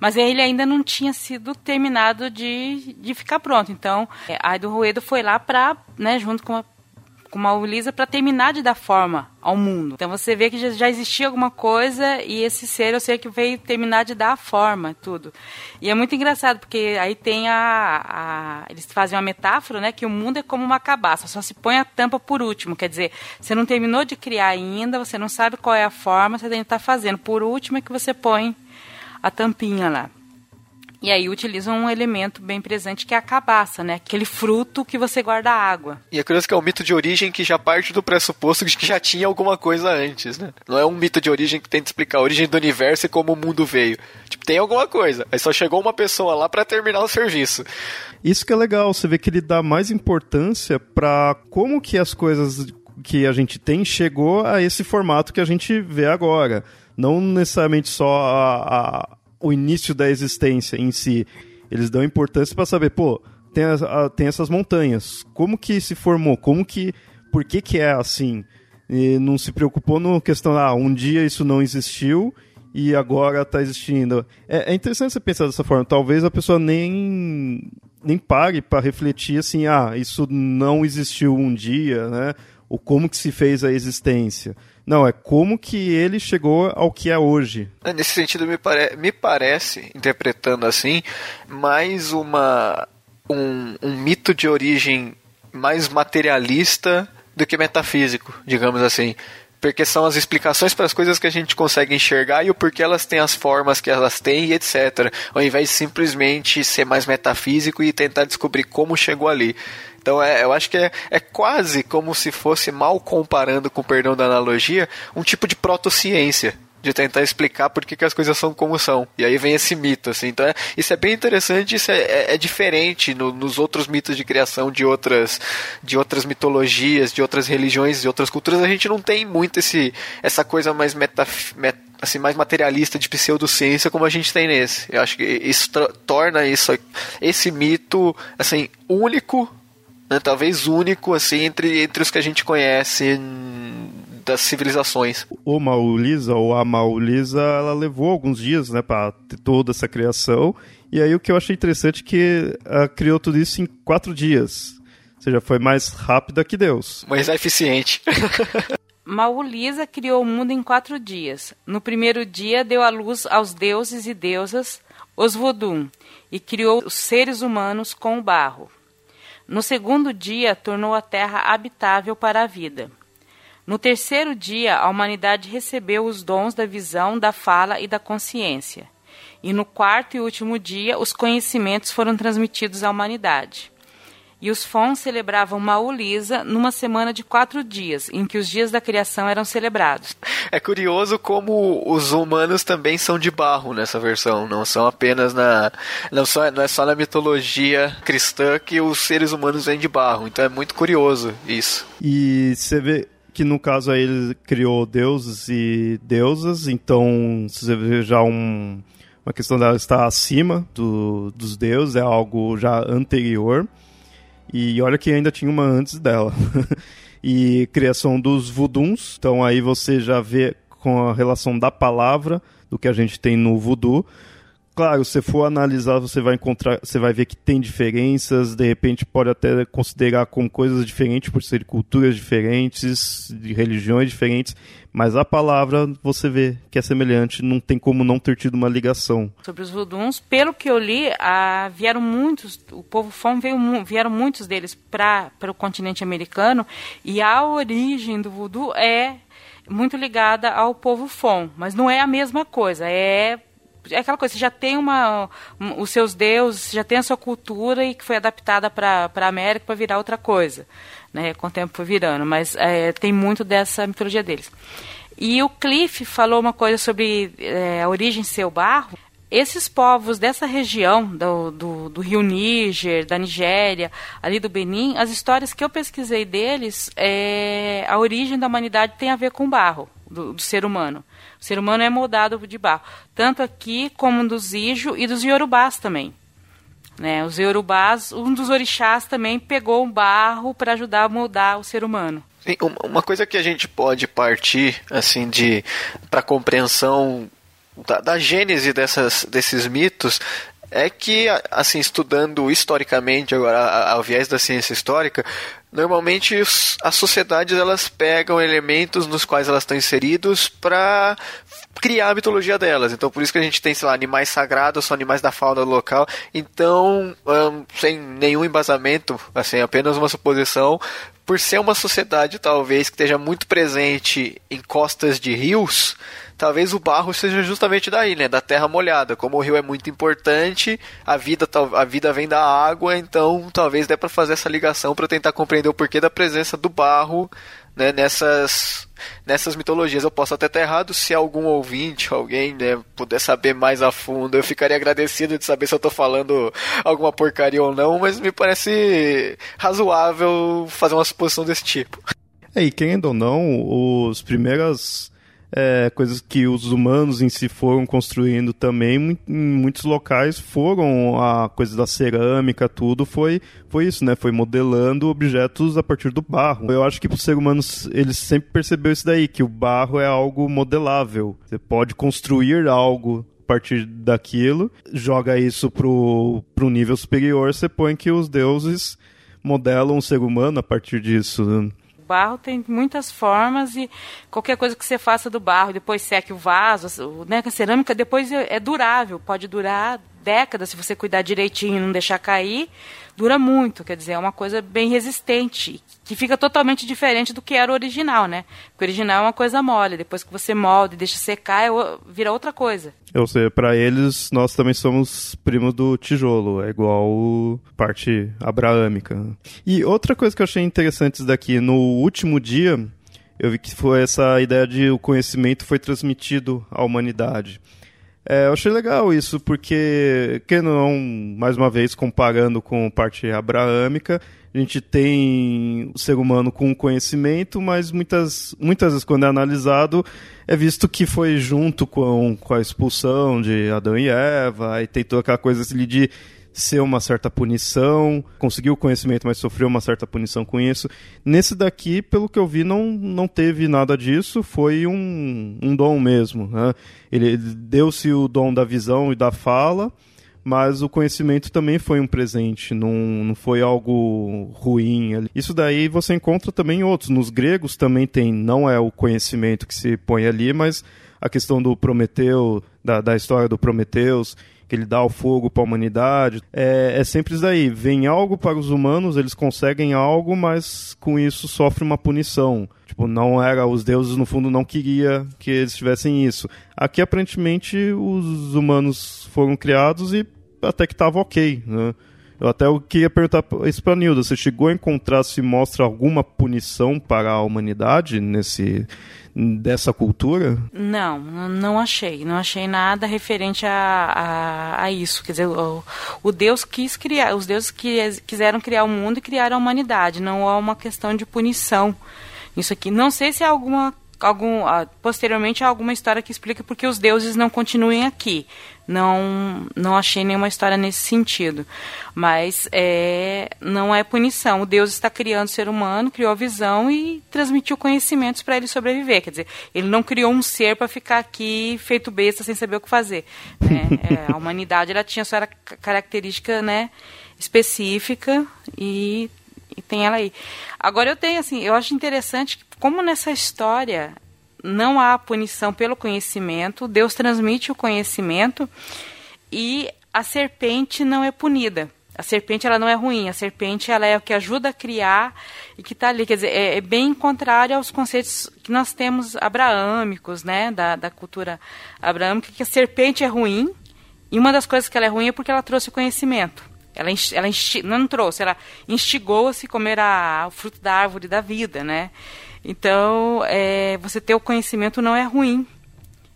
mas ele ainda não tinha sido terminado de, de ficar pronto. Então, é, a do Ruedo foi lá para, né, junto com a com uma Ulisa para terminar de dar forma ao mundo. Então você vê que já, existia alguma coisa e esse ser eu sei que veio terminar de dar forma tudo. E é muito engraçado porque aí tem a, a, eles fazem uma metáfora, né, que o mundo é como uma cabaça, só se põe a tampa por último, quer dizer, você não terminou de criar ainda, você não sabe qual é a forma, você ainda está fazendo. Por último é que você põe a tampinha lá. E aí utilizam um elemento bem presente que é a cabaça, né? Aquele fruto que você guarda água. E é curioso que é um mito de origem que já parte do pressuposto de que já tinha alguma coisa antes, né? Não é um mito de origem que tenta explicar a origem do universo e como o mundo veio. Tipo, tem alguma coisa. Aí só chegou uma pessoa lá para terminar o serviço. Isso que é legal, você vê que ele dá mais importância para como que as coisas que a gente tem chegou a esse formato que a gente vê agora não necessariamente só a, a, o início da existência em si. Eles dão importância para saber, pô, tem, a, tem essas montanhas. Como que se formou? Como que. Por que, que é assim? E não se preocupou no questão, ah, um dia isso não existiu e agora está existindo. É, é, interessante você pensar dessa forma. Talvez a pessoa nem, nem pare para refletir assim, ah, isso não existiu um dia, né? Ou como que se fez a existência. Não, é como que ele chegou ao que é hoje. É, nesse sentido, me, pare me parece, interpretando assim, mais uma um, um mito de origem mais materialista do que metafísico, digamos assim porque são as explicações para as coisas que a gente consegue enxergar e o porquê elas têm as formas que elas têm e etc. Ao invés de simplesmente ser mais metafísico e tentar descobrir como chegou ali. Então é, eu acho que é, é quase como se fosse, mal comparando com perdão da analogia, um tipo de protociência de tentar explicar por que, que as coisas são como são. E aí vem esse mito, assim. Então, é, isso é bem interessante, isso é, é, é diferente no, nos outros mitos de criação de outras, de outras mitologias, de outras religiões, de outras culturas. A gente não tem muito esse, essa coisa mais metaf, met, assim, mais materialista de pseudociência como a gente tem nesse. Eu acho que isso torna isso, esse mito, assim, único né, talvez único assim entre, entre os que a gente conhece das civilizações. O Maulisa, ou a Maulisa, ela levou alguns dias né, para ter toda essa criação. E aí o que eu achei interessante é que ela criou tudo isso em quatro dias. Ou seja, foi mais rápida que Deus. Mas é eficiente. Maulisa criou o mundo em quatro dias. No primeiro dia deu à luz aos deuses e deusas, os Vodum, e criou os seres humanos com o barro. No segundo dia, tornou a terra habitável para a vida. No terceiro dia, a humanidade recebeu os dons da visão, da fala e da consciência. E no quarto e último dia, os conhecimentos foram transmitidos à humanidade e os Fons celebravam Maulisa numa semana de quatro dias, em que os dias da criação eram celebrados. É curioso como os humanos também são de barro nessa versão, não são apenas na. Não, só, não é só na mitologia cristã que os seres humanos vêm de barro, então é muito curioso isso. E você vê que no caso aí ele criou deuses e deusas, então você vê já um, uma questão dela estar acima do, dos deuses, é algo já anterior. E olha que ainda tinha uma antes dela. e criação dos voodoos. Então aí você já vê com a relação da palavra do que a gente tem no voodoo. Claro, se for analisar, você vai encontrar, você vai ver que tem diferenças, de repente pode até considerar como coisas diferentes por ser culturas diferentes, de religiões diferentes, mas a palavra você vê que é semelhante, não tem como não ter tido uma ligação. Sobre os voodoos, pelo que eu li, ah, vieram muitos, o povo Fon veio, vieram muitos deles para o continente americano e a origem do voodoo é muito ligada ao povo Fon, mas não é a mesma coisa, é é aquela coisa, você já tem uma, um, os seus deuses, já tem a sua cultura e que foi adaptada para a América para virar outra coisa. Né? Com o tempo foi virando, mas é, tem muito dessa mitologia deles. E o Cliff falou uma coisa sobre é, a origem ser o barro. esses povos dessa região, do, do, do, Rio Níger, da Nigéria, ali do Benin, as histórias que eu pesquisei deles, é, a origem da humanidade tem a ver com barro, do, do, ser humano. O ser humano é moldado de barro, tanto aqui como dos Ijo e dos Yorubás também. Né? Os Yorubás, um dos orixás também pegou um barro para ajudar a moldar o ser humano. Sim, uma coisa que a gente pode partir assim de para compreensão da, da gênese dessas, desses mitos é que, assim, estudando historicamente, agora, ao viés da ciência histórica, normalmente as sociedades elas pegam elementos nos quais elas estão inseridos para criar a mitologia delas. Então, por isso que a gente tem, sei lá, animais sagrados, são animais da fauna local. Então, um, sem nenhum embasamento, assim, apenas uma suposição, por ser uma sociedade, talvez, que esteja muito presente em costas de rios, talvez o barro seja justamente daí, né? Da terra molhada. Como o rio é muito importante, a vida, a vida vem da água, então talvez dê para fazer essa ligação para tentar compreender o porquê da presença do barro né, nessas, nessas mitologias. Eu posso até estar errado, se algum ouvinte, alguém né, puder saber mais a fundo, eu ficaria agradecido de saber se eu estou falando alguma porcaria ou não, mas me parece razoável fazer uma suposição desse tipo. É, e querendo ou não, os primeiras é, coisas que os humanos em si foram construindo também em muitos locais foram a coisa da cerâmica tudo foi foi isso né? Foi modelando objetos a partir do barro. Eu acho que o ser humano sempre percebeu isso daí que o barro é algo modelável. Você pode construir algo a partir daquilo joga isso pro, pro nível superior você põe que os deuses modelam o ser humano a partir disso né? Barro tem muitas formas e qualquer coisa que você faça do barro, depois seque o vaso, né, a cerâmica depois é, é durável, pode durar décadas se você cuidar direitinho e não deixar cair, dura muito, quer dizer, é uma coisa bem resistente, que fica totalmente diferente do que era o original, né? Porque o original é uma coisa mole, depois que você molda e deixa secar, é, vira outra coisa. Ou seja, para eles, nós também somos primos do tijolo, é igual parte abraâmica. E outra coisa que eu achei interessante daqui, no último dia, eu vi que foi essa ideia de o conhecimento foi transmitido à humanidade. É, eu achei legal isso, porque, que não, mais uma vez, comparando com parte abraâmica, a gente tem o ser humano com conhecimento, mas muitas, muitas vezes, quando é analisado, é visto que foi junto com, com a expulsão de Adão e Eva, e tem toda aquela coisa assim de ser uma certa punição, conseguiu o conhecimento, mas sofreu uma certa punição com isso. Nesse daqui, pelo que eu vi, não, não teve nada disso, foi um, um dom mesmo. Né? Ele deu-se o dom da visão e da fala, mas o conhecimento também foi um presente, não, não foi algo ruim. Isso daí você encontra também em outros. Nos gregos também tem, não é o conhecimento que se põe ali, mas a questão do Prometeu, da, da história do Prometeus que ele dá o fogo para a humanidade. É, é sempre isso daí. Vem algo para os humanos, eles conseguem algo, mas com isso sofre uma punição. Tipo, não era, os deuses no fundo não queria que eles tivessem isso. Aqui aparentemente os humanos foram criados e até que estava ok, né? Eu até queria perguntar isso para Nilda. Você chegou a encontrar se mostra alguma punição para a humanidade nesse dessa cultura? Não, não achei. Não achei nada referente a, a, a isso. Quer dizer, o, o, Deus quis criar, os deuses que, quiseram criar o mundo e criar a humanidade. Não é uma questão de punição. Isso aqui. Não sei se é alguma algum posteriormente há alguma história que explica porque os deuses não continuem aqui não não achei nenhuma história nesse sentido. Mas é, não é punição. O Deus está criando o ser humano, criou a visão e transmitiu conhecimentos para ele sobreviver. Quer dizer, ele não criou um ser para ficar aqui feito besta sem saber o que fazer. Né? É, a humanidade ela tinha sua característica né, específica e, e tem ela aí. Agora eu tenho assim, eu acho interessante como nessa história não há punição pelo conhecimento, Deus transmite o conhecimento e a serpente não é punida. A serpente ela não é ruim, a serpente ela é o que ajuda a criar e que está ali. Quer dizer, é, é, bem contrário aos conceitos que nós temos abraâmicos, né, da, da cultura abraâmica, que a serpente é ruim e uma das coisas que ela é ruim é porque ela trouxe o conhecimento. Ela, ela não trouxe, ela instigou a se comer a, o fruto da árvore da vida, né? Então, é, você ter o conhecimento não é ruim.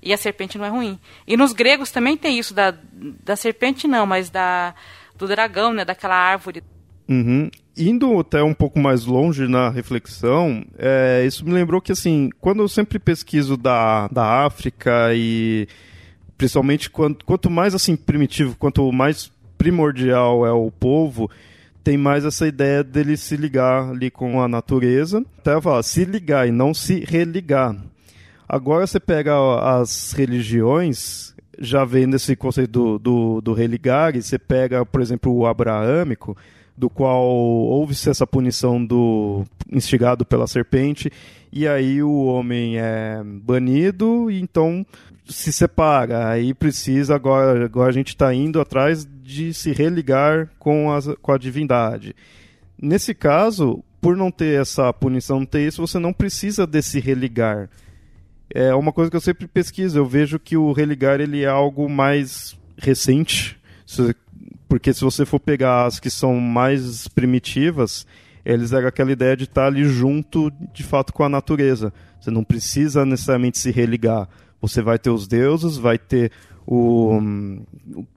E a serpente não é ruim. E nos gregos também tem isso da, da serpente não, mas da do dragão, né, daquela árvore. Uhum. Indo até um pouco mais longe na reflexão, é, isso me lembrou que, assim, quando eu sempre pesquiso da, da África e principalmente quanto, quanto mais, assim, primitivo, quanto mais primordial é o povo, tem mais essa ideia dele se ligar ali com a natureza. Até falar, se ligar e não se religar. Agora você pega as religiões, já vem nesse conceito do, do, do religar, e você pega, por exemplo, o abraâmico, do qual houve-se essa punição do instigado pela serpente, e aí o homem é banido, e então se separa. Aí precisa, agora, agora a gente está indo atrás de se religar com, as, com a divindade. Nesse caso, por não ter essa punição, não ter isso, você não precisa desse religar. É uma coisa que eu sempre pesquiso. Eu vejo que o religar ele é algo mais recente. Porque se você for pegar as que são mais primitivas, eles eram aquela ideia de estar ali junto, de fato, com a natureza. Você não precisa necessariamente se religar. Você vai ter os deuses, vai ter o,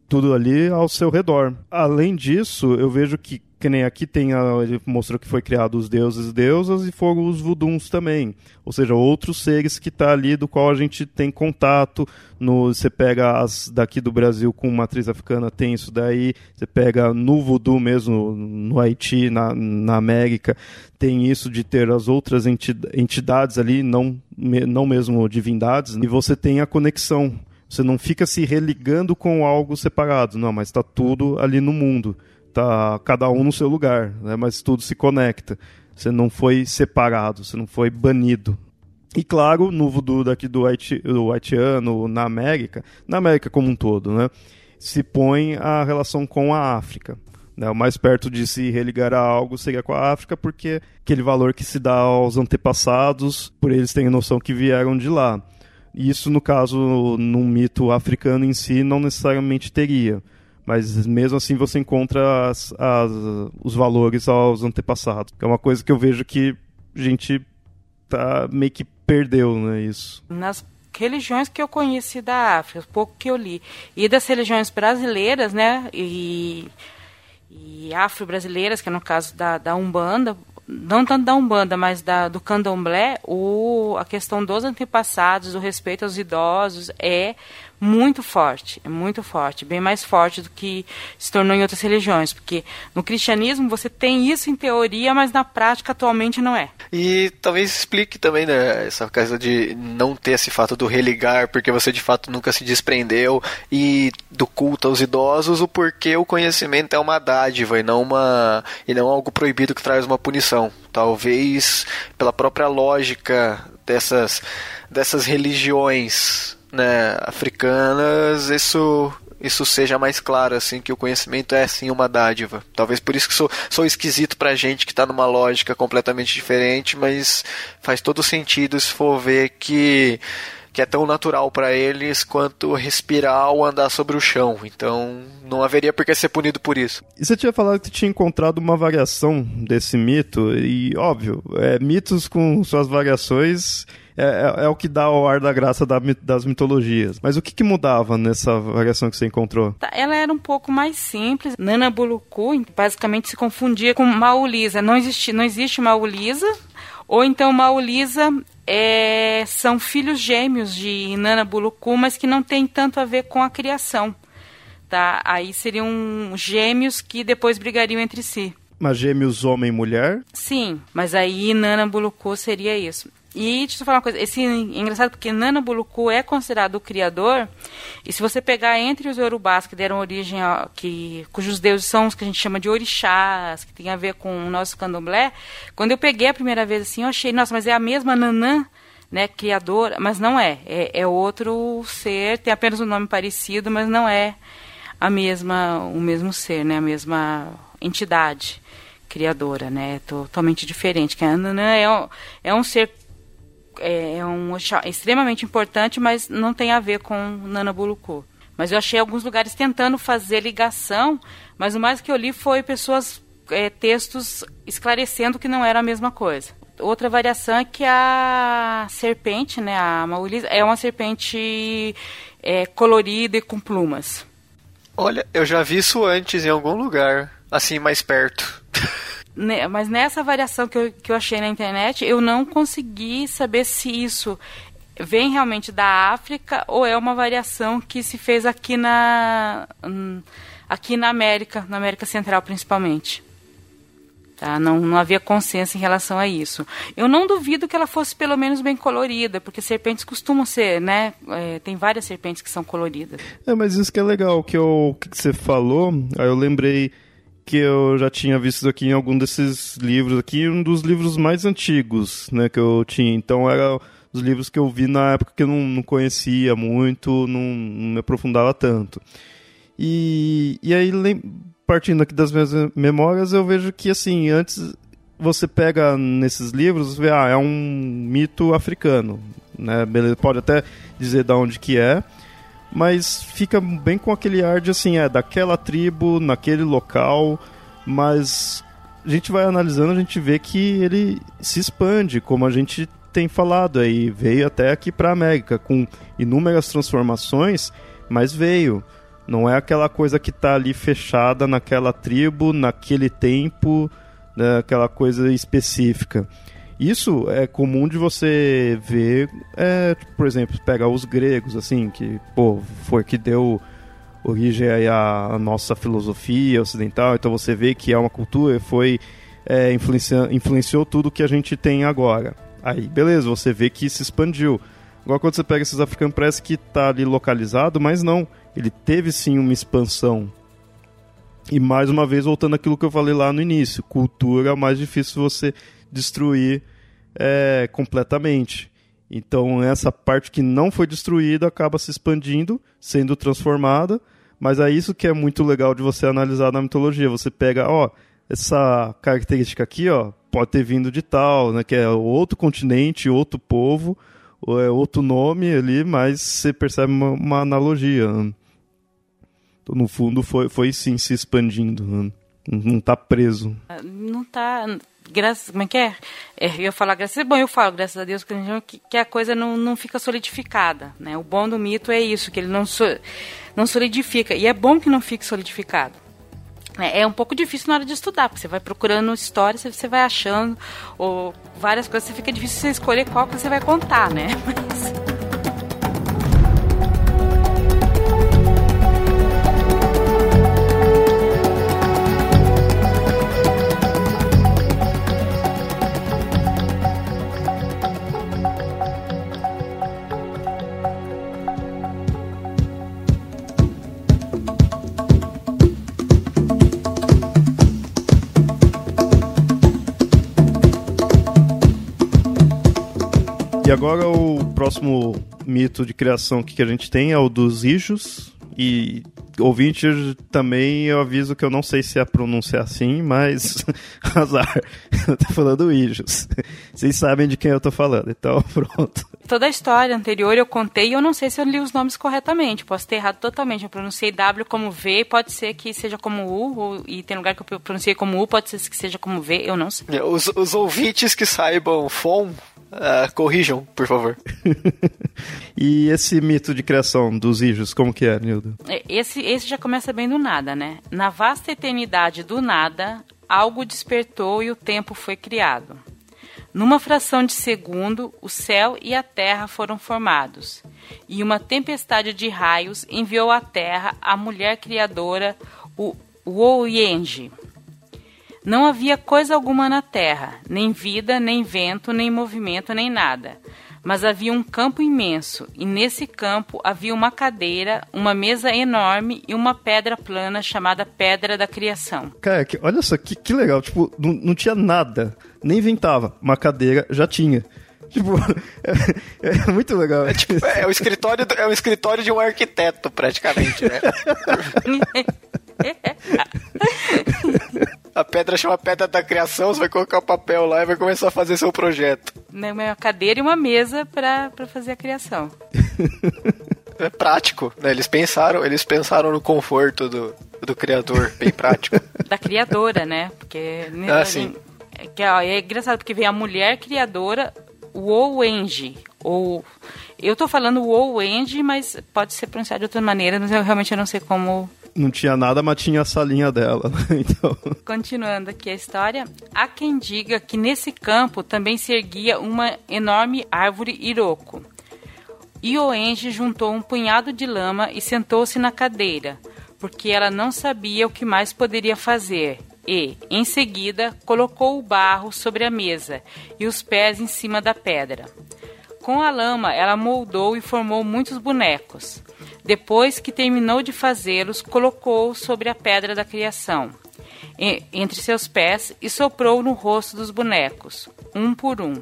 tudo ali ao seu redor. Além disso, eu vejo que que nem aqui tem a, ele mostrou que foi criado os deuses e deusas e foram os vuduns também, ou seja, outros seres que tá ali do qual a gente tem contato. No você pega as daqui do Brasil com matriz africana tem isso daí, você pega no voodoo mesmo no Haiti, na, na América, tem isso de ter as outras entidades ali, não não mesmo divindades, e você tem a conexão. Você não fica se religando com algo separado, não, mas está tudo ali no mundo tá cada um no seu lugar, né? mas tudo se conecta. Você não foi separado, você não foi banido. E claro, no voodoo daqui do, Haiti, do haitiano, na América, na América como um todo, né? se põe a relação com a África. Né? O mais perto de se religar a algo seria com a África, porque aquele valor que se dá aos antepassados, por eles terem noção que vieram de lá. Isso, no caso, num mito africano em si, não necessariamente teria mas mesmo assim você encontra as, as, os valores aos antepassados. É uma coisa que eu vejo que a gente tá meio que perdeu, né, isso. Nas religiões que eu conheci da África, pouco que eu li, e das religiões brasileiras, né, e, e afro-brasileiras, que é no caso da, da Umbanda, não tanto da Umbanda, mas da, do Candomblé, o, a questão dos antepassados, o respeito aos idosos, é muito forte, é muito forte, bem mais forte do que se tornou em outras religiões, porque no cristianismo você tem isso em teoria, mas na prática atualmente não é. E talvez explique também né, essa coisa de não ter esse fato do religar, porque você de fato nunca se desprendeu e do culto aos idosos, o porquê o conhecimento é uma dádiva e não uma e não algo proibido que traz uma punição. Talvez pela própria lógica dessas dessas religiões né, africanas, isso isso seja mais claro, assim, que o conhecimento é sim uma dádiva. Talvez por isso que sou, sou esquisito pra gente que está numa lógica completamente diferente, mas faz todo sentido se for ver que que é tão natural para eles quanto respirar ou andar sobre o chão. Então, não haveria por que ser punido por isso. E você tinha falado que tinha encontrado uma variação desse mito, e óbvio, é, mitos com suas variações é, é, é, o que dá o ar da graça da, das mitologias. Mas o que, que, mudava nessa variação que você encontrou? Tá, ela era um pouco mais simples. Nana Buluku basicamente se confundia com Maulisa. Não existe, não existe Maulisa. Ou então Maulisa é, são filhos gêmeos de Nana Buluku, mas que não tem tanto a ver com a criação. Tá? Aí seriam gêmeos que depois brigariam entre si. Mas gêmeos homem e mulher? Sim, mas aí Nana Buluku seria isso. E deixa eu falar uma coisa, esse é engraçado porque Nana Buluku é considerado o criador, e se você pegar entre os Yorubás que deram origem a, que cujos deuses são os que a gente chama de orixás, que tem a ver com o nosso candomblé, quando eu peguei a primeira vez assim, eu achei, nossa, mas é a mesma Nanã, né, criadora, mas não é, é, é outro ser, tem apenas um nome parecido, mas não é a mesma, o mesmo ser, né, a mesma entidade criadora, né, totalmente diferente, que a Nanã é é um ser é, é um extremamente importante, mas não tem a ver com Nana Buluku. Mas eu achei alguns lugares tentando fazer ligação, mas o mais que eu li foi pessoas é, textos esclarecendo que não era a mesma coisa. Outra variação é que a serpente, né, a Maulisa, é uma serpente é, colorida e com plumas. Olha, eu já vi isso antes em algum lugar, assim, mais perto. Mas nessa variação que eu, que eu achei na internet, eu não consegui saber se isso vem realmente da África ou é uma variação que se fez aqui na hum, aqui na América, na América Central principalmente. Tá? Não, não havia consenso em relação a isso. Eu não duvido que ela fosse pelo menos bem colorida, porque serpentes costumam ser, né? É, tem várias serpentes que são coloridas. É, mas isso que é legal, que, eu, que você falou, aí eu lembrei que eu já tinha visto aqui em algum desses livros aqui, um dos livros mais antigos, né, que eu tinha. Então era os livros que eu vi na época que eu não, não conhecia muito, não, não me aprofundava tanto. E, e aí, partindo aqui das minhas memórias, eu vejo que, assim, antes você pega nesses livros, vê, ah, é um mito africano, né? Beleza, pode até dizer de onde que é, mas fica bem com aquele ar de, assim, é daquela tribo, naquele local, mas a gente vai analisando, a gente vê que ele se expande, como a gente tem falado aí, veio até aqui para a América com inúmeras transformações, mas veio. Não é aquela coisa que está ali fechada naquela tribo, naquele tempo, né, aquela coisa específica. Isso é comum de você ver, é, por exemplo, pega os gregos, assim, que pô, foi que deu origem à nossa filosofia ocidental, então você vê que é uma cultura, foi é, influenciou tudo que a gente tem agora. Aí, beleza, você vê que se expandiu. Igual quando você pega esses africanos, parece que está ali localizado, mas não ele teve sim uma expansão. E mais uma vez, voltando àquilo que eu falei lá no início, cultura é o mais difícil você destruir é, completamente. Então, essa parte que não foi destruída acaba se expandindo, sendo transformada. Mas é isso que é muito legal de você analisar na mitologia. Você pega, ó, essa característica aqui, ó, pode ter vindo de tal, né, que é outro continente, outro povo, ou é outro nome ali, mas você percebe uma, uma analogia. Né? Então, no fundo, foi, foi sim se expandindo. Né? Não está preso. Não está. Graças, como é que é? é eu falar graças bom, eu falo graças a Deus que, que a coisa não, não fica solidificada, né? O bom do mito é isso, que ele não, so, não solidifica e é bom que não fique solidificado. É, é um pouco difícil na hora de estudar, porque você vai procurando histórias, você vai achando ou várias coisas, fica difícil você escolher qual que você vai contar, né? Mas E agora o próximo mito de criação que a gente tem é o dos Ijos. E ouvinte também eu aviso que eu não sei se é pronunciar assim, mas azar. Eu tô falando Ijos. Vocês sabem de quem eu tô falando, então pronto. Toda a história anterior eu contei e eu não sei se eu li os nomes corretamente. Posso ter errado totalmente. Eu pronunciei W como V, pode ser que seja como U, ou, e tem lugar que eu pronunciei como U, pode ser que seja como V, eu não sei. Os, os ouvintes que saibam FOM Uh, corrijam, por favor. e esse mito de criação dos Ijos, como que é, Nildo? É, esse, esse já começa bem do nada, né? Na vasta eternidade do nada, algo despertou e o tempo foi criado. Numa fração de segundo, o céu e a terra foram formados, e uma tempestade de raios enviou à terra a mulher criadora, o Woyenge. Não havia coisa alguma na terra, nem vida, nem vento, nem movimento, nem nada. Mas havia um campo imenso, e nesse campo havia uma cadeira, uma mesa enorme e uma pedra plana chamada Pedra da Criação. Cara, que, olha só que, que legal, tipo, não, não tinha nada, nem inventava. Uma cadeira já tinha. Tipo, é, é, muito legal. É, tipo, é, o escritório, é o escritório de um arquiteto, praticamente, né? a pedra chama Pedra da Criação, você vai colocar o papel lá e vai começar a fazer seu projeto. Né, uma cadeira e uma mesa para fazer a criação. é prático, né? Eles pensaram, eles pensaram no conforto do, do criador, bem prático. da criadora, né? Porque. Ah, sim. É, que, ó, é engraçado porque vem a mulher criadora, o Owenji, ou eu tô falando Owenji, mas pode ser pronunciado de outra maneira, mas eu realmente não sei como não tinha nada, mas tinha a salinha dela. Né? Então... Continuando aqui a história, há quem diga que nesse campo também se erguia uma enorme árvore iroko. Ioenge juntou um punhado de lama e sentou-se na cadeira, porque ela não sabia o que mais poderia fazer, e, em seguida, colocou o barro sobre a mesa e os pés em cima da pedra. Com a lama, ela moldou e formou muitos bonecos. Depois que terminou de fazê-los, colocou-os sobre a pedra da criação, entre seus pés, e soprou no rosto dos bonecos, um por um.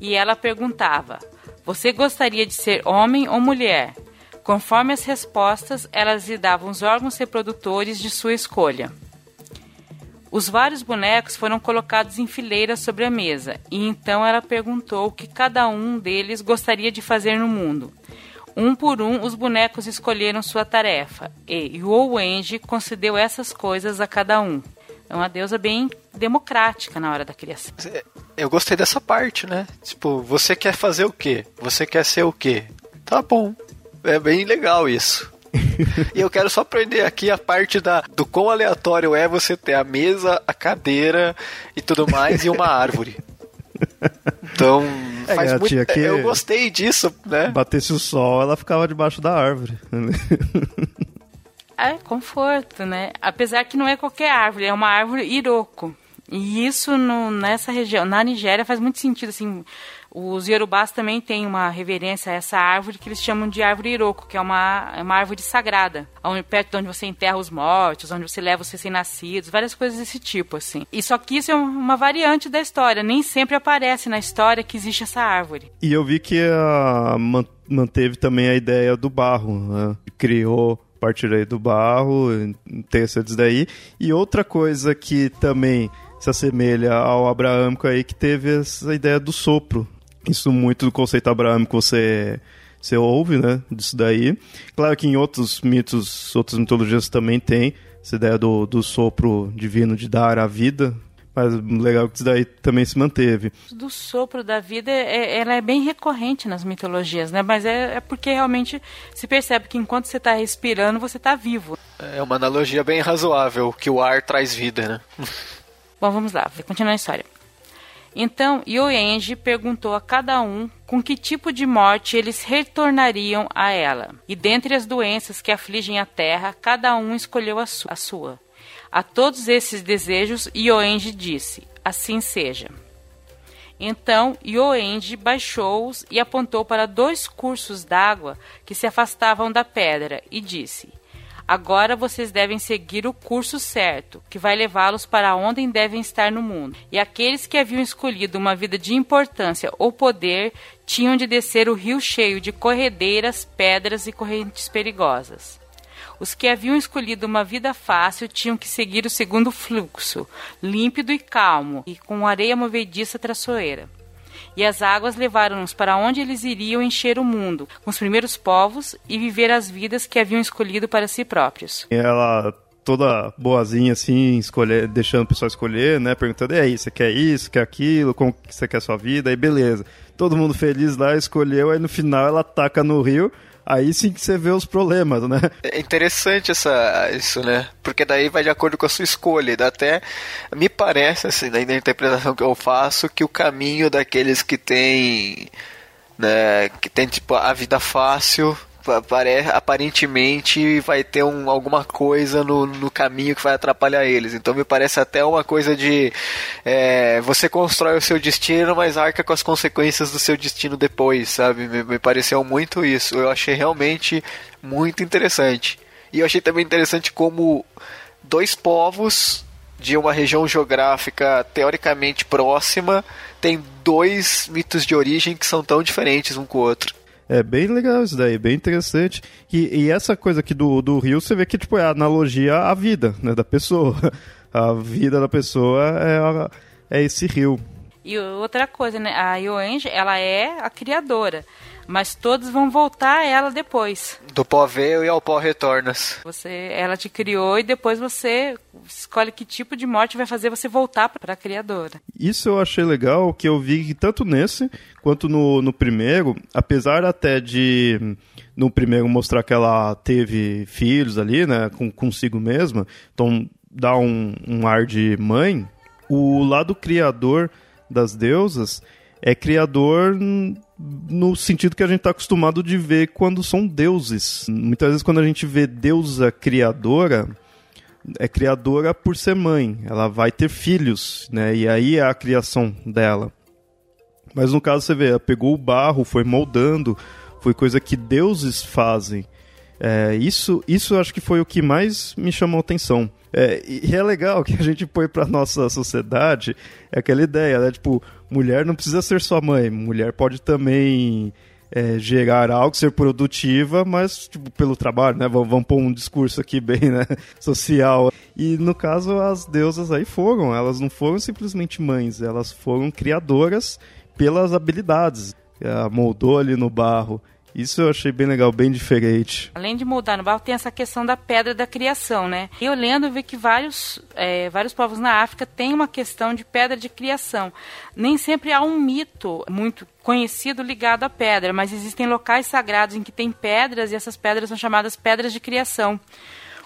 E ela perguntava: Você gostaria de ser homem ou mulher? Conforme as respostas, elas lhe davam os órgãos reprodutores de sua escolha. Os vários bonecos foram colocados em fileira sobre a mesa, e então ela perguntou o que cada um deles gostaria de fazer no mundo. Um por um, os bonecos escolheram sua tarefa, e Wenji concedeu essas coisas a cada um. É uma deusa bem democrática na hora da criação. É, eu gostei dessa parte, né? Tipo, você quer fazer o quê? Você quer ser o quê? Tá bom. É bem legal isso. e eu quero só aprender aqui a parte da, do quão aleatório é você ter a mesa, a cadeira e tudo mais e uma árvore. Então, é, faz muito... que eu gostei disso, né? Batesse o sol, ela ficava debaixo da árvore. é conforto, né? Apesar que não é qualquer árvore, é uma árvore iroko. E isso no, nessa região, na Nigéria, faz muito sentido, assim, os Yorubás também têm uma reverência a essa árvore que eles chamam de árvore Iroko, que é uma, é uma árvore sagrada, onde, perto de onde você enterra os mortos, onde você leva os recém-nascidos, várias coisas desse tipo, assim. E só que isso é uma variante da história, nem sempre aparece na história que existe essa árvore. E eu vi que a, manteve também a ideia do barro, né? criou aí do barro, textos daí. E outra coisa que também se assemelha ao abraâmico aí, que teve essa ideia do sopro, isso muito do conceito abraâmico você, você ouve, né? Disso daí. Claro que em outros mitos, outras mitologias também tem essa ideia do, do sopro divino de dar a vida, mas legal que isso daí também se manteve. Do sopro da vida, é, ela é bem recorrente nas mitologias, né? Mas é, é porque realmente se percebe que enquanto você está respirando, você está vivo. É uma analogia bem razoável, que o ar traz vida, né? Bom, vamos lá, vou continuar a história. Então Yoenji perguntou a cada um com que tipo de morte eles retornariam a ela. E dentre as doenças que afligem a terra, cada um escolheu a, su a sua. A todos esses desejos, Yoenji disse: Assim seja. Então Yoenji baixou-os e apontou para dois cursos d'água que se afastavam da pedra e disse: Agora vocês devem seguir o curso certo, que vai levá-los para onde devem estar no mundo. E aqueles que haviam escolhido uma vida de importância ou poder tinham de descer o rio cheio de corredeiras, pedras e correntes perigosas. Os que haviam escolhido uma vida fácil tinham que seguir o segundo fluxo, límpido e calmo, e com areia movediça traçoeira e as águas levaram-nos para onde eles iriam encher o mundo, com os primeiros povos e viver as vidas que haviam escolhido para si próprios. Ela toda boazinha assim, escolher, deixando o pessoal escolher, né? Perguntando, e aí, você quer isso, quer aquilo, como você quer a sua vida? Aí beleza. Todo mundo feliz lá, escolheu, aí no final ela ataca no rio aí sim que você vê os problemas, né? É interessante essa, isso, né? Porque daí vai de acordo com a sua escolha. Até me parece, assim, na interpretação que eu faço, que o caminho daqueles que têm. Né, que tem tipo a vida fácil aparentemente vai ter um, alguma coisa no, no caminho que vai atrapalhar eles. Então me parece até uma coisa de é, você constrói o seu destino, mas arca com as consequências do seu destino depois, sabe? Me, me pareceu muito isso. Eu achei realmente muito interessante. E eu achei também interessante como dois povos de uma região geográfica teoricamente próxima tem dois mitos de origem que são tão diferentes um com o outro. É bem legal isso daí, bem interessante. E, e essa coisa aqui do, do rio, você vê que tipo, é a analogia à vida né, da pessoa. A vida da pessoa é, é esse rio. E outra coisa, né? A Yoange, ela é a criadora. Mas todos vão voltar a ela depois. Do pó veio e ao pó retornas. Você, ela te criou e depois você escolhe que tipo de morte vai fazer você voltar para a criadora. Isso eu achei legal, que eu vi que tanto nesse quanto no, no primeiro, apesar até de no primeiro mostrar que ela teve filhos ali, né, com, consigo mesma, então dá um, um ar de mãe, o lado criador das deusas é criador no sentido que a gente está acostumado de ver quando são deuses. Muitas vezes quando a gente vê deusa criadora, é criadora por ser mãe. Ela vai ter filhos, né? E aí é a criação dela. Mas no caso você vê, ela pegou o barro, foi moldando, foi coisa que deuses fazem. É, isso, isso acho que foi o que mais me chamou atenção. É, e é legal que a gente põe para nossa sociedade aquela ideia, né? Tipo, mulher não precisa ser só mãe, mulher pode também é, gerar algo, ser produtiva, mas tipo, pelo trabalho, né? Vamos, vamos pôr um discurso aqui bem né? social. E no caso, as deusas aí foram, elas não foram simplesmente mães, elas foram criadoras pelas habilidades. Ela moldou ali no barro isso eu achei bem legal, bem diferente. Além de moldar no barro, tem essa questão da pedra da criação, né? E eu lendo, vi que vários, é, vários povos na África têm uma questão de pedra de criação. Nem sempre há um mito muito conhecido ligado à pedra, mas existem locais sagrados em que tem pedras e essas pedras são chamadas pedras de criação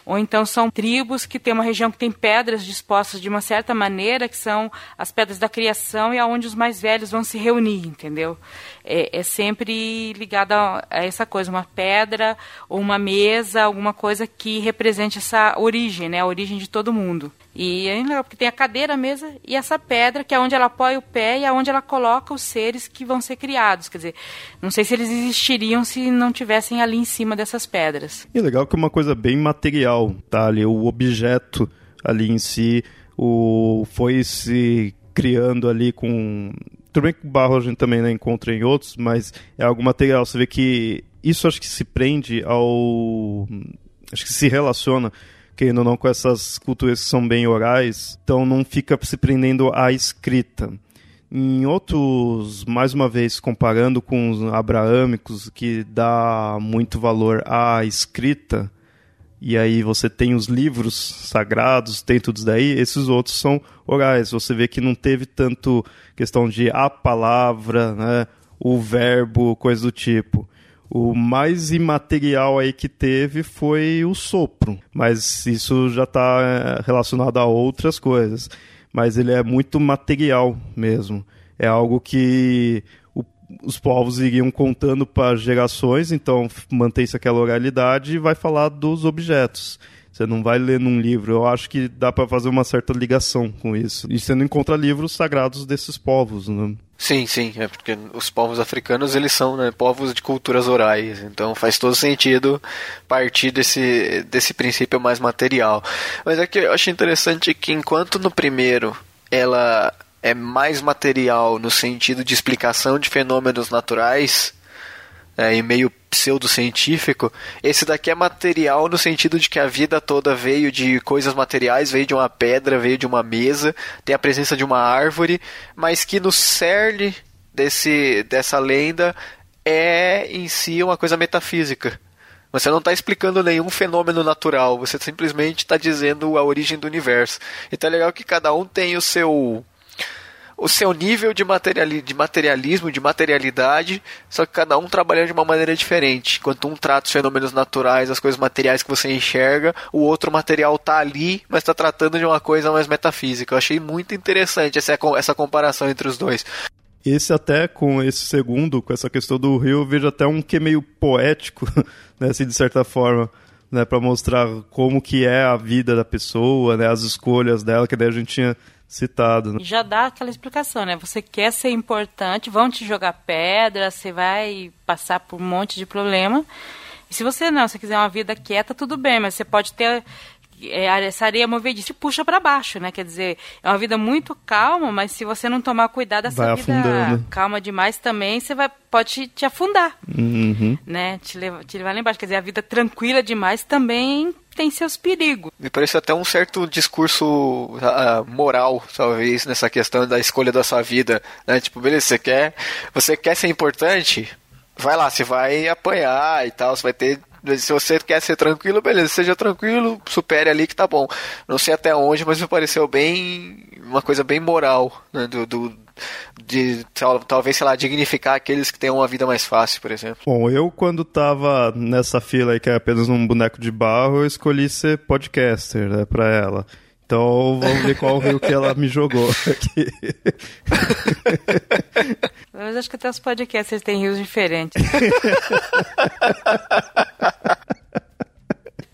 ou então são tribos que tem uma região que tem pedras dispostas de uma certa maneira, que são as pedras da criação e aonde os mais velhos vão se reunir, entendeu? É, é sempre ligado a, essa coisa, uma pedra ou uma mesa, alguma coisa que represente essa origem, né? A origem de todo mundo. E é legal, porque tem a cadeira, a mesa e essa pedra, que é onde ela apoia o pé e é onde ela coloca os seres que vão ser criados. Quer dizer, não sei se eles existiriam se não tivessem ali em cima dessas pedras. E legal que é uma coisa bem material, tá? Ali, o objeto ali em si o, foi se criando ali com. Tudo bem que barro a gente também né, encontra em outros, mas é algo material. Você vê que isso acho que se prende ao. Acho que se relaciona querendo ou não, com essas culturas que são bem orais, então não fica se prendendo à escrita. Em outros, mais uma vez, comparando com os abraâmicos, que dá muito valor à escrita, e aí você tem os livros sagrados, tem tudo isso daí, esses outros são orais. Você vê que não teve tanto questão de a palavra, né, o verbo, coisa do tipo. O mais imaterial aí que teve foi o sopro, mas isso já está é, relacionado a outras coisas. Mas ele é muito material mesmo. É algo que os povos iriam contando para gerações, então mantém-se aquela oralidade e vai falar dos objetos. Você não vai ler num livro. Eu acho que dá para fazer uma certa ligação com isso. E você não encontra livros sagrados desses povos, né? Sim, sim, é porque os povos africanos eles são né, povos de culturas orais, então faz todo sentido partir desse, desse princípio mais material. Mas é que eu acho interessante que enquanto no primeiro ela é mais material no sentido de explicação de fenômenos naturais, é, e meio pseudocientífico, esse daqui é material no sentido de que a vida toda veio de coisas materiais, veio de uma pedra, veio de uma mesa, tem a presença de uma árvore, mas que no cerne desse, dessa lenda é em si uma coisa metafísica. Você não está explicando nenhum fenômeno natural, você simplesmente está dizendo a origem do universo. Então é legal que cada um tem o seu o seu nível de, materiali de materialismo, de materialidade, só que cada um trabalhando de uma maneira diferente. Enquanto um trata os fenômenos naturais, as coisas materiais que você enxerga, o outro material está ali, mas está tratando de uma coisa mais metafísica. Eu achei muito interessante essa, essa comparação entre os dois. Esse até com esse segundo, com essa questão do rio, eu vejo até um que é meio poético, né, assim, de certa forma. Né, para mostrar como que é a vida da pessoa, né, as escolhas dela, que daí a gente tinha citado. Né? Já dá aquela explicação, né? Você quer ser importante, vão te jogar pedra, você vai passar por um monte de problema. E se você não, se quiser uma vida quieta, tudo bem, mas você pode ter é, essa areia movediça te puxa para baixo, né? Quer dizer, é uma vida muito calma, mas se você não tomar cuidado, essa vai vida afundando. calma demais também, você vai, pode te afundar, uhum. né? Te, levar, te levar lá embaixo. Quer dizer, a vida tranquila demais também tem seus perigos. Me parece até um certo discurso uh, moral, talvez, nessa questão da escolha da sua vida. Né? Tipo, beleza, você quer, você quer ser importante? vai lá, você vai apanhar e tal, você vai ter se você quer ser tranquilo, beleza, seja tranquilo, supere ali que tá bom. Não sei até onde, mas me pareceu bem. uma coisa bem moral, né? Do, do de talvez, sei lá, dignificar aqueles que têm uma vida mais fácil, por exemplo. Bom, eu quando tava nessa fila aí que é apenas um boneco de barro, eu escolhi ser podcaster, né, pra ela. Então vamos ver qual rio que ela me jogou aqui. Mas acho que até os podcasters têm rios diferentes.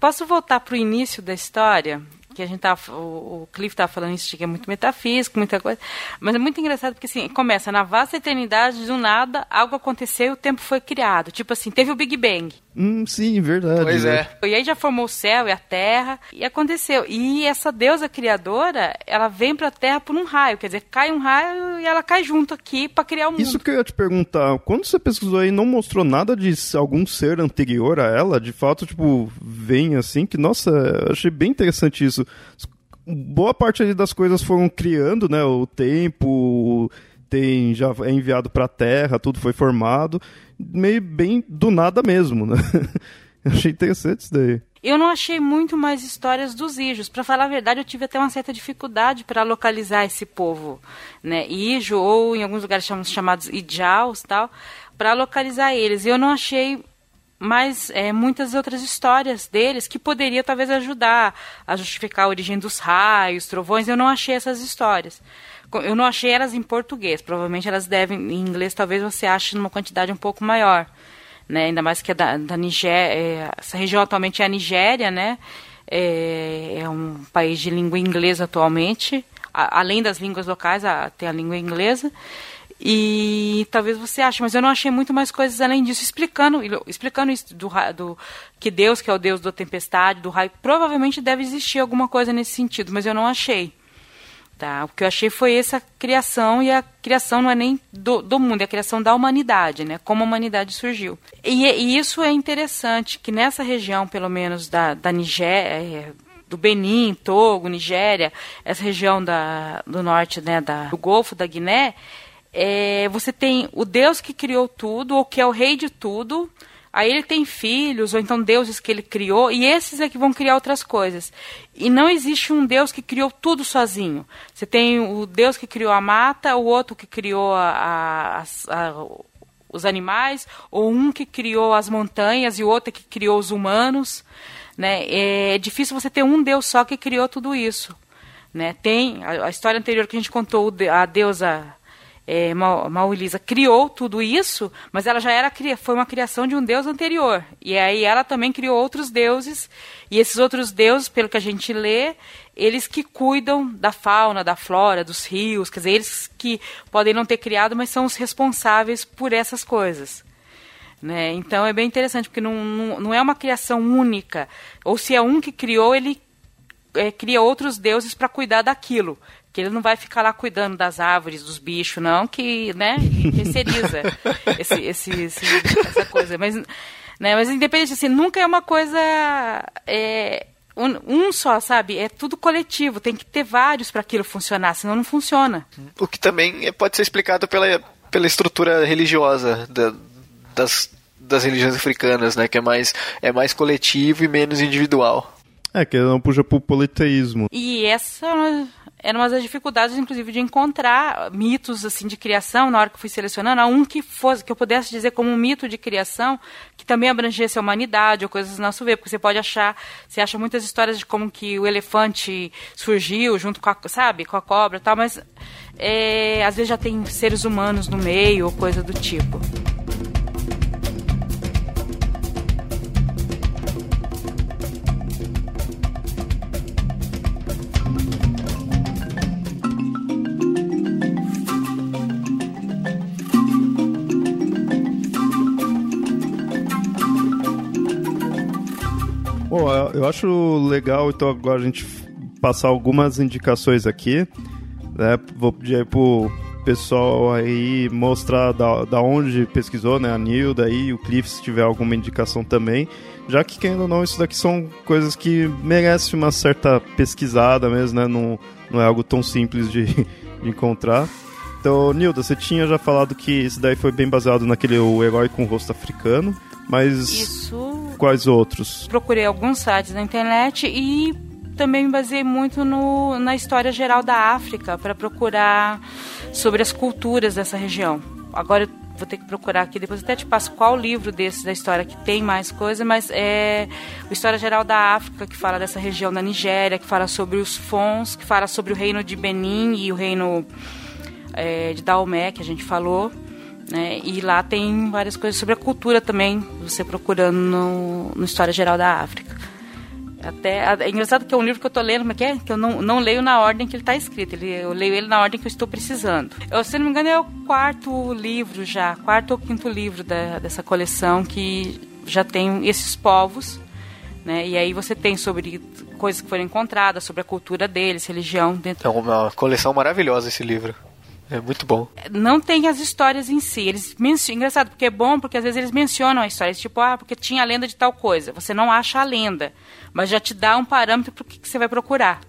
Posso voltar para o início da história? Que a gente tá, o, Cliff estava falando isso, que é muito metafísico, muita coisa, mas é muito engraçado porque assim, começa na vasta eternidade, do nada, algo aconteceu o tempo foi criado. Tipo assim, teve o Big Bang. Hum, sim, verdade. Pois né? é. E aí já formou o céu e a terra, e aconteceu. E essa deusa criadora, ela vem pra terra por um raio, quer dizer, cai um raio e ela cai junto aqui para criar o mundo. Isso que eu ia te perguntar, quando você pesquisou aí, não mostrou nada de algum ser anterior a ela? De fato, tipo, vem assim, que, nossa, eu achei bem interessante isso. Boa parte ali das coisas foram criando, né, o tempo, tem já é enviado para a Terra, tudo foi formado, meio bem do nada mesmo, né? Eu achei interessante isso daí. Eu não achei muito mais histórias dos Ijos. Para falar a verdade, eu tive até uma certa dificuldade para localizar esse povo, né? Ijo ou em alguns lugares chamamos chamados Ijaus, tal, para localizar eles. Eu não achei mais é, muitas outras histórias deles que poderia talvez ajudar a justificar a origem dos raios, trovões. Eu não achei essas histórias. Eu não achei elas em português. Provavelmente elas devem, em inglês, talvez você ache numa quantidade um pouco maior. Né? Ainda mais que é da, da Nigéria. É, essa região atualmente é a Nigéria, né? É, é um país de língua inglesa atualmente. A, além das línguas locais, a, tem a língua inglesa. E talvez você ache, mas eu não achei muito mais coisas além disso, explicando, explicando isso do, do que Deus, que é o Deus da tempestade, do raio, provavelmente deve existir alguma coisa nesse sentido, mas eu não achei. Tá? O que eu achei foi essa criação, e a criação não é nem do, do mundo, é a criação da humanidade, né? como a humanidade surgiu. E, e isso é interessante, que nessa região, pelo menos da, da Nigéria, é, do Benin, Togo, Nigéria, essa região da, do norte né, da, do Golfo da Guiné, é, você tem o Deus que criou tudo, ou que é o rei de tudo, Aí ele tem filhos, ou então deuses que ele criou, e esses é que vão criar outras coisas. E não existe um Deus que criou tudo sozinho. Você tem o Deus que criou a mata, o outro que criou a, a, a, os animais, ou um que criou as montanhas e o outro que criou os humanos. Né? É difícil você ter um Deus só que criou tudo isso. Né? Tem a história anterior que a gente contou, a deusa é, criou tudo isso, mas ela já era foi uma criação de um deus anterior. E aí ela também criou outros deuses, e esses outros deuses, pelo que a gente lê, eles que cuidam da fauna, da flora, dos rios, quer dizer, eles que podem não ter criado, mas são os responsáveis por essas coisas. Né? Então é bem interessante, porque não, não, não é uma criação única. Ou se é um que criou, ele é, cria outros deuses para cuidar daquilo que ele não vai ficar lá cuidando das árvores, dos bichos, não, que, né, terceiriza esse, esse, esse, essa coisa. Mas, né, mas independente, assim, nunca é uma coisa... É, um, um, só, sabe? É tudo coletivo. Tem que ter vários para aquilo funcionar, senão não funciona. O que também pode ser explicado pela, pela estrutura religiosa da, das, das religiões africanas, né? Que é mais, é mais coletivo e menos individual. É, que não puxa pro politeísmo. E essa era uma das dificuldades, inclusive, de encontrar mitos assim de criação na hora que fui selecionando, um que fosse que eu pudesse dizer como um mito de criação que também abrangesse a humanidade ou coisas do nosso ver, porque você pode achar, você acha muitas histórias de como que o elefante surgiu junto com a, sabe, com a cobra, tal, mas é, às vezes já tem seres humanos no meio ou coisa do tipo. Eu acho legal, então, agora a gente passar algumas indicações aqui. Né? Vou pedir aí pro pessoal aí mostrar da, da onde pesquisou, né? A Nilda aí, o Cliff, se tiver alguma indicação também. Já que, querendo ou não, isso daqui são coisas que merecem uma certa pesquisada mesmo, né? Não, não é algo tão simples de, de encontrar. Então, Nilda, você tinha já falado que isso daí foi bem baseado naquele o herói com rosto africano, mas Isso. Quais outros? Procurei alguns sites na internet e também me baseei muito no, na história geral da África para procurar sobre as culturas dessa região. Agora eu vou ter que procurar aqui, depois até te passo qual livro desses da história que tem mais coisa, mas é o História Geral da África, que fala dessa região da Nigéria, que fala sobre os Fons, que fala sobre o reino de Benin e o reino é, de Daomé, que a gente falou. Né? E lá tem várias coisas sobre a cultura também, você procurando no, no História Geral da África. Até, é engraçado que é um livro que eu estou lendo, mas que, é, que eu não, não leio na ordem que ele está escrito. Ele, eu leio ele na ordem que eu estou precisando. Eu, se não me engano, é o quarto livro já, quarto ou quinto livro da, dessa coleção que já tem esses povos. Né? E aí você tem sobre coisas que foram encontradas, sobre a cultura deles, religião. Dentro... É uma coleção maravilhosa esse livro. É muito bom. Não tem as histórias em si. Eles mencionam, engraçado, porque é bom, porque às vezes eles mencionam a história. Tipo, ah, porque tinha a lenda de tal coisa. Você não acha a lenda, mas já te dá um parâmetro para o que, que você vai procurar.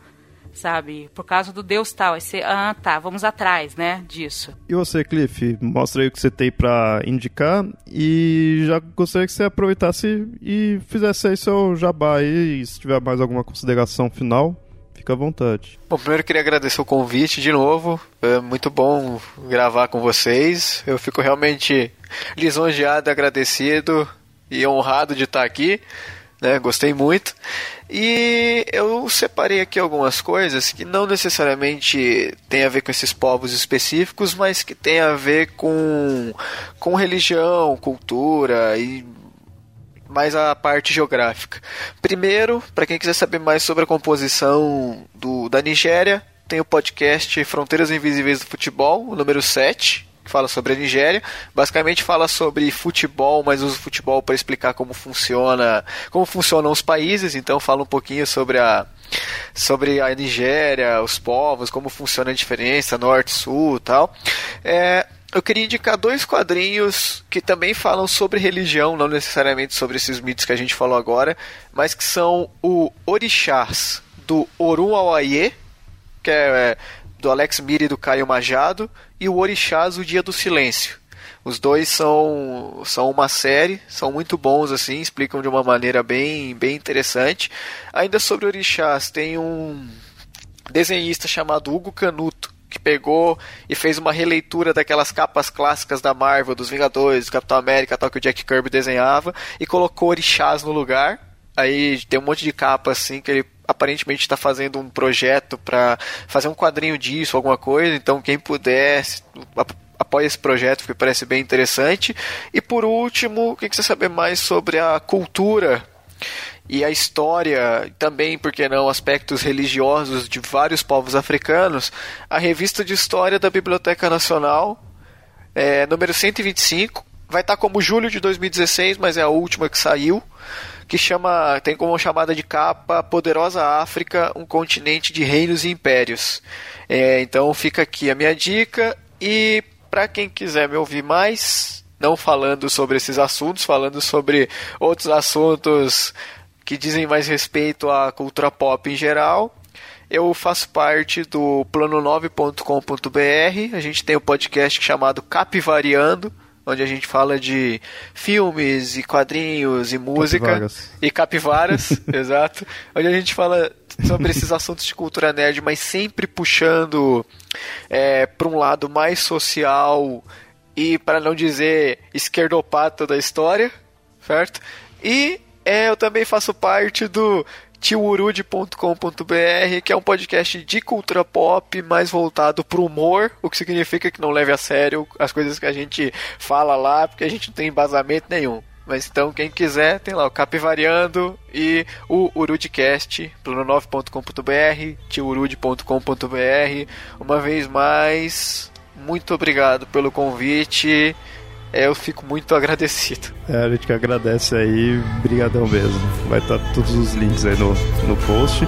Sabe? Por causa do Deus tal. Aí você, ah, tá, vamos atrás, né, disso. E você, Cliff? Mostra aí o que você tem para indicar e já gostaria que você aproveitasse e fizesse aí seu jabá aí, e se tiver mais alguma consideração final. Fica à vontade. Bom, primeiro queria agradecer o convite de novo. É muito bom gravar com vocês. Eu fico realmente lisonjeado, agradecido e honrado de estar aqui. Né? Gostei muito. E eu separei aqui algumas coisas que não necessariamente tem a ver com esses povos específicos, mas que tem a ver com, com religião, cultura e mais a parte geográfica. Primeiro, para quem quiser saber mais sobre a composição do, da Nigéria, tem o podcast Fronteiras Invisíveis do Futebol, o número 7, que fala sobre a Nigéria. Basicamente fala sobre futebol, mas usa o futebol para explicar como funciona, como funcionam os países, então fala um pouquinho sobre a sobre a Nigéria, os povos, como funciona a diferença norte, sul, tal. É, eu queria indicar dois quadrinhos que também falam sobre religião, não necessariamente sobre esses mitos que a gente falou agora, mas que são o Orixás do Orun Awaye, que é, é do Alex Miri e do Caio Majado, e o Orixás o Dia do Silêncio. Os dois são, são uma série, são muito bons assim, explicam de uma maneira bem, bem interessante. Ainda sobre Orixás, tem um desenhista chamado Hugo Canuto, que pegou e fez uma releitura daquelas capas clássicas da Marvel, dos Vingadores, do Capitão América, tal que o Jack Kirby desenhava, e colocou orixás no lugar. Aí tem um monte de capa assim que ele aparentemente está fazendo um projeto para fazer um quadrinho disso, alguma coisa. Então quem puder apoia esse projeto, que parece bem interessante. E por último, quem quiser saber mais sobre a cultura e a história, também, por que não, aspectos religiosos de vários povos africanos, a revista de história da Biblioteca Nacional, é, número 125, vai estar como julho de 2016, mas é a última que saiu, que chama, tem como chamada de capa Poderosa África, um continente de reinos e impérios. É, então fica aqui a minha dica e para quem quiser me ouvir mais, não falando sobre esses assuntos, falando sobre outros assuntos que dizem mais respeito à cultura pop em geral. Eu faço parte do plano9.com.br. A gente tem um podcast chamado Capivariando, onde a gente fala de filmes e quadrinhos e música Capivaras. e capivaras, exato. Onde a gente fala sobre esses assuntos de cultura nerd, mas sempre puxando é, para um lado mais social e, para não dizer, esquerdopata da história, certo? E é, eu também faço parte do tiurude.com.br, que é um podcast de cultura pop mais voltado para o humor, o que significa que não leve a sério as coisas que a gente fala lá, porque a gente não tem embasamento nenhum. Mas então, quem quiser, tem lá o Capivariando e o Urudcast, plano9.com.br, tiurude.com.br. Uma vez mais, muito obrigado pelo convite é, eu fico muito agradecido. É, a gente que agradece aí, brigadão mesmo. Vai estar todos os links aí no, no post.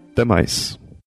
até mais.